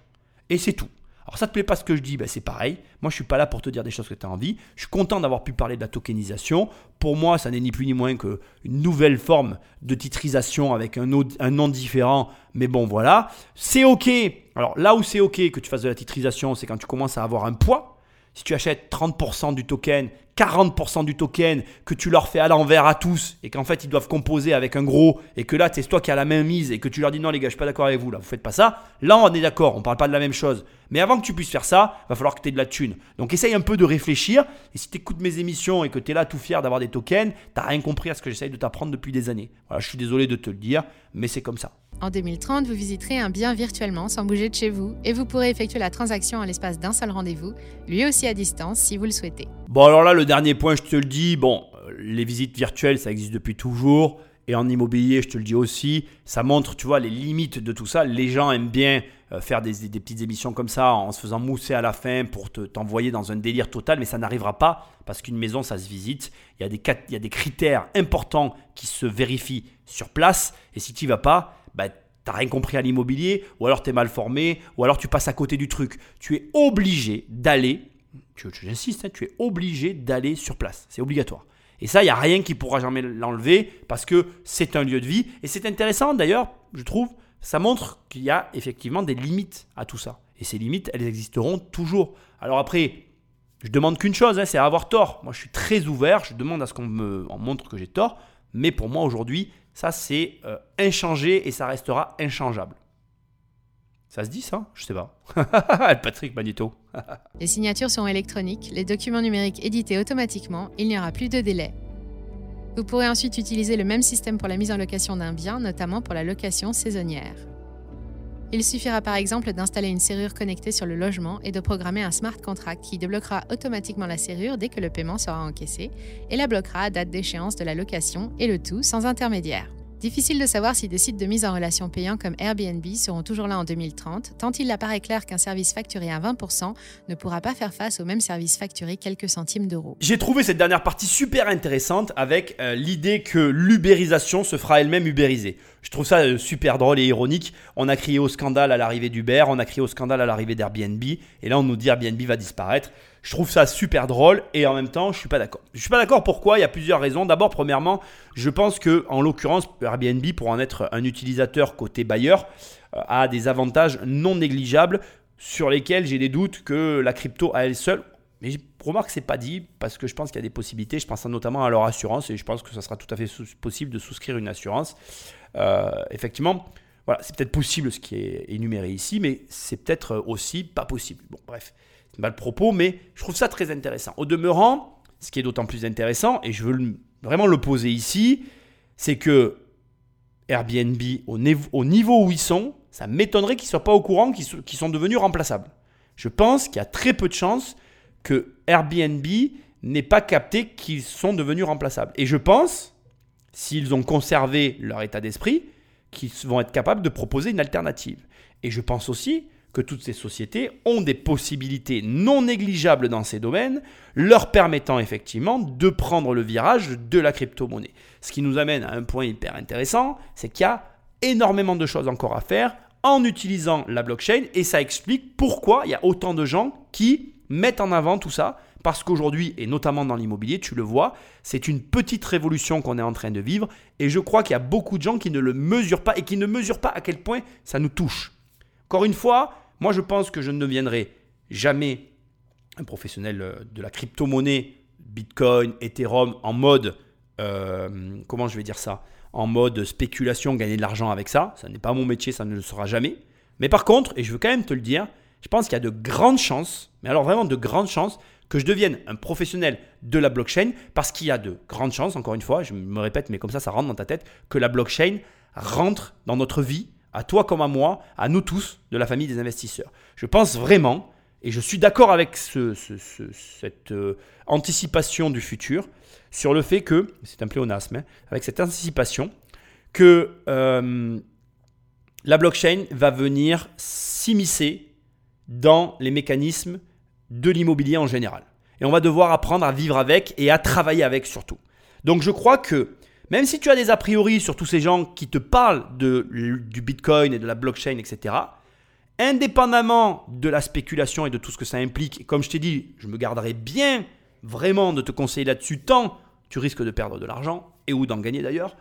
Et c'est tout. Alors ça te plaît pas ce que je dis, ben c'est pareil. Moi je suis pas là pour te dire des choses que tu as envie. Je suis content d'avoir pu parler de la tokenisation. Pour moi, ça n'est ni plus ni moins qu'une nouvelle forme de titrisation avec un, un nom différent. Mais bon voilà, c'est ok. Alors là où c'est ok que tu fasses de la titrisation, c'est quand tu commences à avoir un poids. Si tu achètes 30% du token 40% du token que tu leur fais à l'envers à tous et qu'en fait ils doivent composer avec un gros et que là c'est toi qui as la main mise et que tu leur dis non les gars je suis pas d'accord avec vous là vous faites pas ça. Là on est d'accord on parle pas de la même chose. Mais avant que tu puisses faire ça va falloir que tu aies de la thune. Donc essaye un peu de réfléchir et si tu écoutes mes émissions et que tu es là tout fier d'avoir des tokens t'as rien compris à ce que j'essaye de t'apprendre depuis des années. Voilà je suis désolé de te le dire mais c'est comme ça. En 2030, vous visiterez un bien virtuellement sans bouger de chez vous et vous pourrez effectuer la transaction en l'espace d'un seul rendez-vous, lui aussi à distance si vous le souhaitez. Bon alors là, le dernier point, je te le dis, bon, euh, les visites virtuelles, ça existe depuis toujours. Et en immobilier, je te le dis aussi, ça montre, tu vois, les limites de tout ça. Les gens aiment bien euh, faire des, petites émissions comme ça en se faisant mousser à la fin pour t'envoyer dans un délire total, mais ça n'arrivera pas parce qu'une maison, ça se visite. Il y, a des, critères importants qui se vérifient sur place. Et si tu vas pas, bah, t'as rien compris à l'immobilier, ou alors tu es mal formé, ou alors tu passes à côté du truc. Tu es obligé d'aller, j'insiste, hein, tu es obligé d'aller sur place. C'est obligatoire. Et ça, il n'y a rien qui pourra jamais l'enlever parce que c'est un lieu de vie. Et c'est intéressant d'ailleurs, je trouve, ça montre qu'il y a effectivement des limites à tout ça. Et ces limites, elles existeront toujours. Alors après, je demande qu'une chose, hein, c'est avoir tort. Moi, je suis très ouvert, je demande à ce qu'on me montre que j'ai tort. Mais pour moi, aujourd'hui, ça, c'est euh, inchangé et ça restera inchangeable. Ça se dit ça? Je sais pas. Patrick Magneto. les signatures seront électroniques, les documents numériques édités automatiquement, il n'y aura plus de délai. Vous pourrez ensuite utiliser le même système pour la mise en location d'un bien, notamment pour la location saisonnière. Il suffira par exemple d'installer une serrure connectée sur le logement et de programmer un smart contract qui débloquera automatiquement la serrure dès que le paiement sera encaissé et la bloquera à date d'échéance de la location et le tout sans intermédiaire. Difficile de savoir si des sites de mise en relation payants comme Airbnb seront toujours là en 2030, tant il apparaît clair qu'un service facturé à 20% ne pourra pas faire face au même service facturé quelques centimes d'euros. J'ai trouvé cette dernière partie super intéressante avec euh, l'idée que l'ubérisation se fera elle-même ubérisée. Je trouve ça euh, super drôle et ironique. On a crié au scandale à l'arrivée d'Uber, on a crié au scandale à l'arrivée d'Airbnb, et là on nous dit Airbnb va disparaître. Je trouve ça super drôle et en même temps, je suis pas d'accord. Je suis pas d'accord pourquoi Il y a plusieurs raisons. D'abord, premièrement, je pense que en l'occurrence, Airbnb pour en être un utilisateur côté bailleur euh, a des avantages non négligeables sur lesquels j'ai des doutes que la crypto à elle seule. Mais je remarque que c'est pas dit parce que je pense qu'il y a des possibilités. Je pense notamment à leur assurance et je pense que ça sera tout à fait possible de souscrire une assurance. Euh, effectivement, voilà, c'est peut-être possible ce qui est énuméré ici, mais c'est peut-être aussi pas possible. Bon, bref mal propos, mais je trouve ça très intéressant. Au demeurant, ce qui est d'autant plus intéressant, et je veux vraiment le poser ici, c'est que Airbnb, au, niveau où ils sont, ça m'étonnerait qu'ils ne soient pas au courant qu'ils sont devenus remplaçables. Je pense qu'il y a très peu de chances que Airbnb n'ait pas capté qu'ils sont devenus remplaçables. Et je pense, s'ils ont conservé leur état d'esprit, qu'ils vont être capables de proposer une alternative. Et je pense aussi que toutes ces sociétés ont des possibilités non négligeables dans ces domaines, leur permettant effectivement de prendre le virage de la crypto-monnaie. Ce qui nous amène à un point hyper intéressant, c'est qu'il y a énormément de choses encore à faire en utilisant la blockchain et ça explique pourquoi il y a autant de gens qui mettent en avant tout ça parce qu'aujourd'hui, et notamment dans l'immobilier, tu le vois, c'est une petite révolution qu'on est en train de vivre. Et je crois qu'il y a beaucoup de gens qui ne le mesurent pas et qui ne mesurent pas à quel point ça nous touche. Encore une fois, moi je pense que je ne deviendrai jamais un professionnel euh, de la crypto-monnaie, Bitcoin, Ethereum, en mode, euh, comment je vais dire ça En mode spéculation, gagner de l'argent avec ça. Ça n'est pas mon métier, ça ne le sera jamais. Mais par contre, et je veux quand même te le dire, je pense qu'il y a de grandes chances, mais alors vraiment de grandes chances, que je devienne un professionnel de la blockchain parce qu'il y a de grandes chances, encore une fois, je me répète, mais comme ça, ça rentre dans ta tête, que la blockchain rentre dans notre vie, à toi comme à moi, à nous tous de la famille des investisseurs. Je pense vraiment, et je suis d'accord avec cette euh, anticipation du futur, sur le fait que, c'est un pléonasme, hein, avec cette anticipation, que euh, la blockchain va venir s'immiscer dans les mécanismes de l'immobilier en général. Et on va devoir apprendre à vivre avec et à travailler avec surtout. Donc je crois que même si tu as des a priori sur tous ces gens qui te parlent du Bitcoin et de la blockchain, etc., indépendamment de la spéculation et de tout ce que ça implique, comme je t'ai dit, je me garderai bien vraiment de te conseiller là-dessus, tant tu risques de perdre de l'argent, et ou d'en gagner d'ailleurs,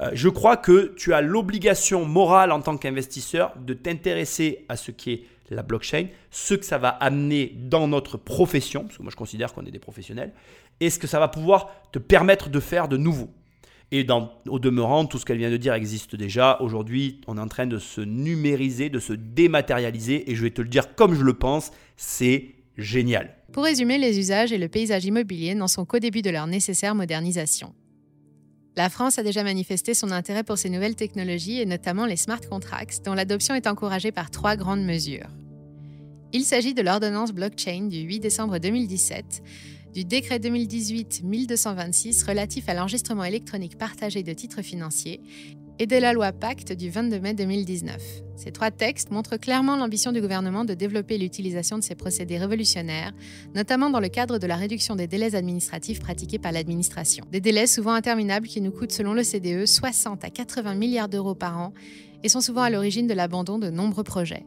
euh, je crois que tu as l'obligation morale en tant qu'investisseur de t'intéresser à ce qui est la blockchain, ce que ça va amener dans notre profession, parce que moi je considère qu'on est des professionnels, et ce que ça va pouvoir te permettre de faire de nouveau. Et au demeurant, tout ce qu'elle vient de dire existe déjà. Aujourd'hui, on est en train de se numériser, de se dématérialiser, et je vais te le dire comme je le pense, c'est génial. Pour résumer, les usages et le paysage immobilier n'en sont qu'au début de leur nécessaire modernisation. La France a déjà manifesté son intérêt pour ces nouvelles technologies et notamment les smart contracts, dont l'adoption est encouragée par trois grandes mesures. Il s'agit de l'ordonnance blockchain du 8 décembre 2017, du décret 2018-1226 relatif à l'enregistrement électronique partagé de titres financiers et de la loi Pacte du 22 mai 2019. Ces trois textes montrent clairement l'ambition du gouvernement de développer l'utilisation de ces procédés révolutionnaires, notamment dans le cadre de la réduction des délais administratifs pratiqués par l'administration. Des délais souvent interminables qui nous coûtent, selon le CDE, 60 à 80 milliards d'euros par an et sont souvent à l'origine de l'abandon de nombreux projets.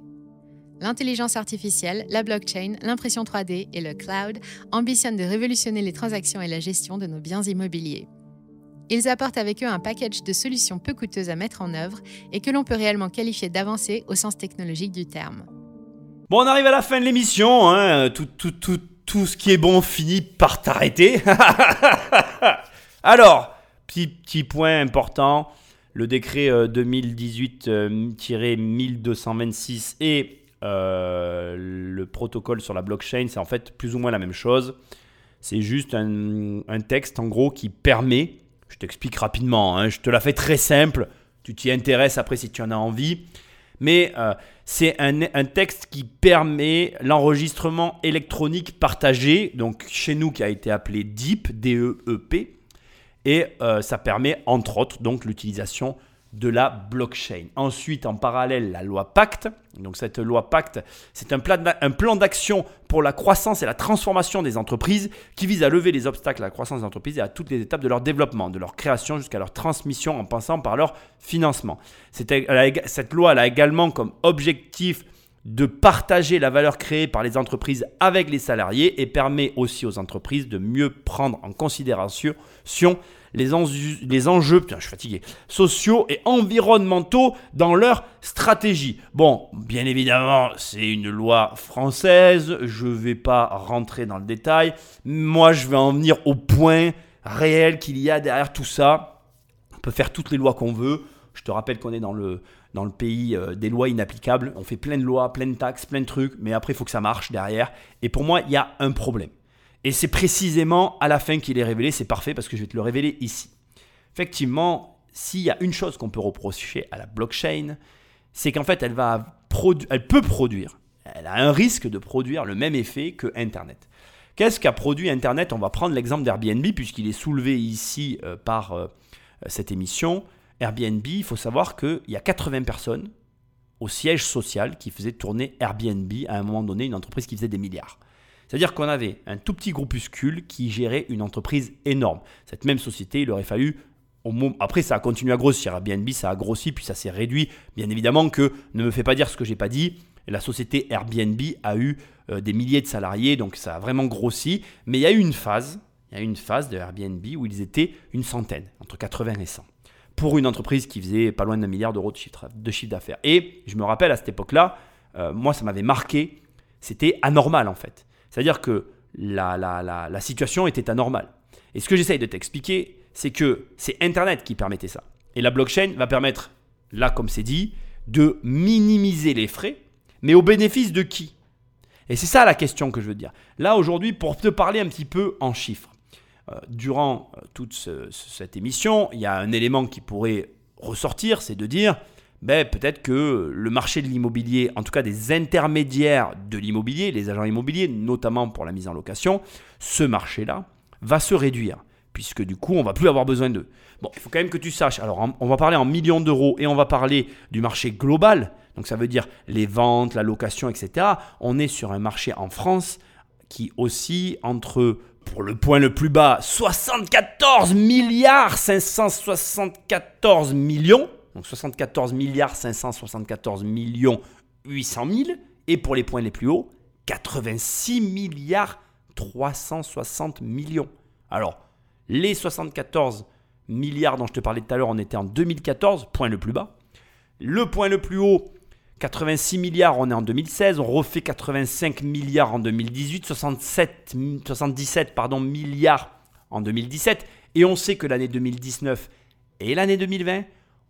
L'intelligence artificielle, la blockchain, l'impression 3D et le cloud ambitionnent de révolutionner les transactions et la gestion de nos biens immobiliers. Ils apportent avec eux un package de solutions peu coûteuses à mettre en œuvre et que l'on peut réellement qualifier d'avancées au sens technologique du terme. Bon, on arrive à la fin de l'émission. Hein. Tout, tout, tout, tout ce qui est bon finit par t'arrêter. Alors, petit, petit point important. Le décret 2018-1226 euh, et euh, le protocole sur la blockchain, c'est en fait plus ou moins la même chose. C'est juste un, un texte en gros qui permet je t'explique rapidement, hein. je te la fais très simple, tu t'y intéresses après si tu en as envie. Mais euh, c'est un, texte qui permet l'enregistrement électronique partagé, donc chez nous qui a été appelé DEEP, D-E-E-P, et euh, ça permet entre autres donc l'utilisation de la blockchain. Ensuite, en parallèle, la loi Pacte. Donc cette loi Pacte, c'est un plan d'action pour la croissance et la transformation des entreprises qui vise à lever les obstacles à la croissance des entreprises et à toutes les étapes de leur développement, de leur création jusqu'à leur transmission en passant par leur financement. Cette loi a également comme objectif de partager la valeur créée par les entreprises avec les salariés et permet aussi aux entreprises de mieux prendre en considération les, enjeux, putain, je suis fatigué, sociaux et environnementaux dans leur stratégie. Bon, bien évidemment, c'est une loi française, je ne vais pas rentrer dans le détail. Moi, je vais en venir au point réel qu'il y a derrière tout ça. On peut faire toutes les lois qu'on veut. Je te rappelle qu'on est dans le, dans le pays euh, des lois inapplicables. On fait plein de lois, plein de taxes, plein de trucs, mais après, il faut que ça marche derrière. Et pour moi, il y a un problème. Et c'est précisément à la fin qu'il est révélé, c'est parfait parce que je vais te le révéler ici. Effectivement, s'il y a une chose qu'on peut reprocher à la blockchain, c'est qu'en fait, elle, peut produire, elle a un risque de produire le même effet que Internet. Qu'est-ce qu'a produit Internet? On va prendre l'exemple d'Airbnb puisqu'il est soulevé ici euh, par euh, cette émission. Airbnb, il faut savoir qu'il y a 80 personnes au siège social qui faisait tourner Airbnb à un moment donné, une entreprise qui faisait des milliards. C'est-à-dire qu'on avait un tout petit groupuscule qui gérait une entreprise énorme. Cette même société, il aurait fallu après, ça a continué à grossir. Airbnb, ça a grossi, puis ça s'est réduit. Bien évidemment que ne me fais pas dire ce que j'ai pas dit. La société Airbnb a eu euh, des milliers de salariés, donc ça a vraiment grossi. Mais il y a eu une phase, il y a eu une phase de Airbnb où ils étaient une centaine, entre 80 et 100, pour une entreprise qui faisait pas loin d'un milliard d'euros de chiffre, d'affaires. Et je me rappelle à cette époque-là, euh, moi ça m'avait marqué, c'était anormal en fait. C'est-à-dire que la, la, la situation était anormale. Et ce que j'essaye de t'expliquer, c'est que c'est Internet qui permettait ça. Et la blockchain va permettre, là comme c'est dit, de minimiser les frais, mais au bénéfice de qui? Et c'est ça la question que je veux dire. Là aujourd'hui, pour te parler un petit peu en chiffres, euh, durant euh, toute cette émission, il y a un élément qui pourrait ressortir, c'est de dire, ben, peut-être que le marché de l'immobilier, en tout cas des intermédiaires de l'immobilier, les agents immobiliers, notamment pour la mise en location, ce marché-là va se réduire puisque du coup, on va plus avoir besoin d'eux. Bon, il faut quand même que tu saches. Alors, on va parler en millions d'euros et on va parler du marché global. Donc, ça veut dire les ventes, la location, etc. On est sur un marché en France qui oscille entre, pour le point le plus bas, 74 milliards 574 millions. Donc, 74 milliards 574 millions 800 000. Et pour les points les plus hauts, 86 milliards 360 millions. Alors, les 74 milliards dont je te parlais tout à l'heure, on était en 2014, point le plus bas. Le point le plus haut, 86 milliards, on est en 2016. On refait 85 milliards en 2018, 67, 77 pardon, milliards en 2017. Et on sait que l'année 2019 et l'année 2020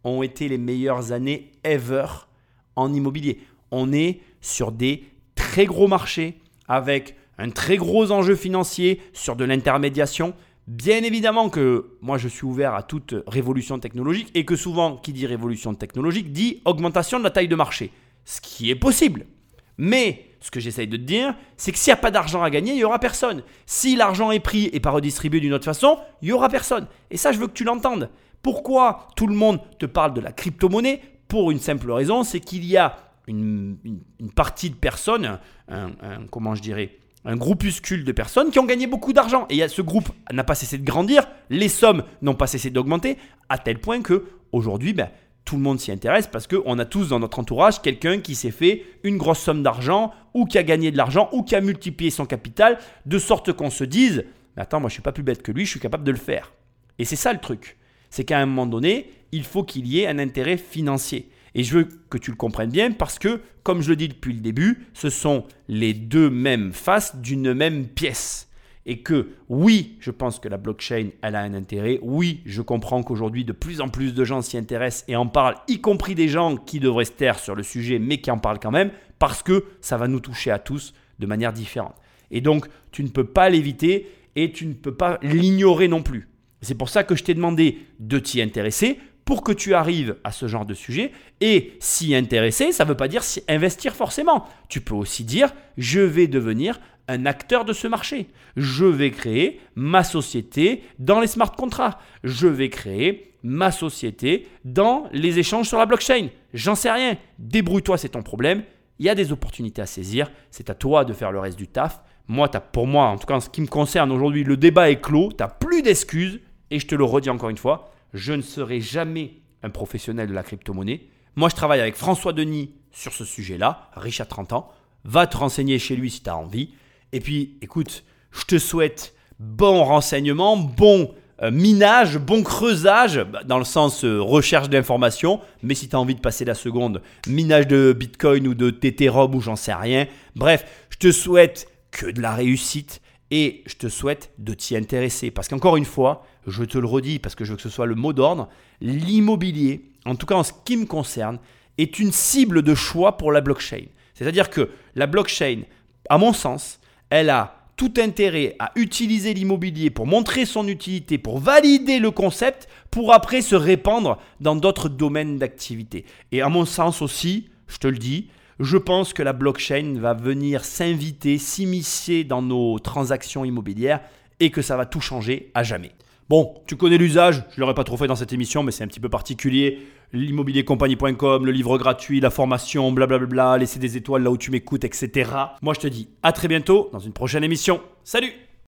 ont été les meilleures années ever en immobilier. On est sur des très gros marchés avec un très gros enjeu financier sur de l'intermédiation. Bien évidemment que moi je suis ouvert à toute révolution technologique et que souvent qui dit révolution technologique dit augmentation de la taille de marché. Ce qui est possible. Mais ce que j'essaye de te dire, c'est que s'il n'y a pas d'argent à gagner, il n'y aura personne. Si l'argent est pris et pas redistribué d'une autre façon, il n'y aura personne. Et ça, je veux que tu l'entendes. Pourquoi tout le monde te parle de la crypto-monnaie Pour une simple raison, c'est qu'il y a une, partie de personnes, comment je dirais, un groupuscule de personnes qui ont gagné beaucoup d'argent. Et ce groupe n'a pas cessé de grandir, les sommes n'ont pas cessé d'augmenter, à tel point que aujourd'hui, ben, tout le monde s'y intéresse parce qu'on a tous dans notre entourage quelqu'un qui s'est fait une grosse somme d'argent ou qui a gagné de l'argent ou qui a multiplié son capital, de sorte qu'on se dise, mais attends, moi je suis pas plus bête que lui, je suis capable de le faire. Et c'est ça le truc. C'est qu'à un moment donné, il faut qu'il y ait un intérêt financier. Et je veux que tu le comprennes bien parce que, comme je le dis depuis le début, ce sont les deux mêmes faces d'une même pièce. Et que oui, je pense que la blockchain, elle a un intérêt. Oui, je comprends qu'aujourd'hui, de plus en plus de gens s'y intéressent et en parlent, y compris des gens qui devraient se taire sur le sujet, mais qui en parlent quand même, parce que ça va nous toucher à tous de manière différente. Et donc, tu ne peux pas l'éviter et tu ne peux pas l'ignorer non plus. C'est pour ça que je t'ai demandé de t'y intéresser pour que tu arrives à ce genre de sujet. Et s'y intéresser, ça ne veut pas dire investir forcément. Tu peux aussi dire, je vais devenir un acteur de ce marché. Je vais créer ma société dans les smart contracts. Je vais créer ma société dans les échanges sur la blockchain. J'en sais rien. Débrouille-toi, c'est ton problème. Il y a des opportunités à saisir. C'est à toi de faire le reste du taf. Moi, as, pour moi, en tout cas en ce qui me concerne aujourd'hui, le débat est clos. Tu n'as plus d'excuses. Et je te le redis encore une fois, je ne serai jamais un professionnel de la crypto-monnaie. Moi, je travaille avec François Denis sur ce sujet-là, riche à 30 ans. Va te renseigner chez lui si tu as envie. Et puis, écoute, je te souhaite bon renseignement, bon euh, minage, bon creusage, bah, dans le sens euh, recherche d'informations. Mais si tu as envie de passer la seconde, minage de Bitcoin ou de Tetherum ou j'en sais rien. Bref, je te souhaite que de la réussite et je te souhaite de t'y intéresser. Parce qu'encore une fois, je te le redis parce que je veux que ce soit le mot d'ordre, l'immobilier, en tout cas en ce qui me concerne, est une cible de choix pour la blockchain. C'est-à-dire que la blockchain, à mon sens, elle a tout intérêt à utiliser l'immobilier pour montrer son utilité, pour valider le concept, pour après se répandre dans d'autres domaines d'activité. Et à mon sens aussi, je te le dis, je pense que la blockchain va venir s'inviter, s'immiscer dans nos transactions immobilières et que ça va tout changer à jamais. Bon, tu connais l'usage, je ne l'aurais pas trop fait dans cette émission, mais c'est un petit peu particulier. L'immobiliercompagnie.com, le livre gratuit, la formation, blablabla, laisser des étoiles là où tu m'écoutes, etc. Moi je te dis à très bientôt dans une prochaine émission. Salut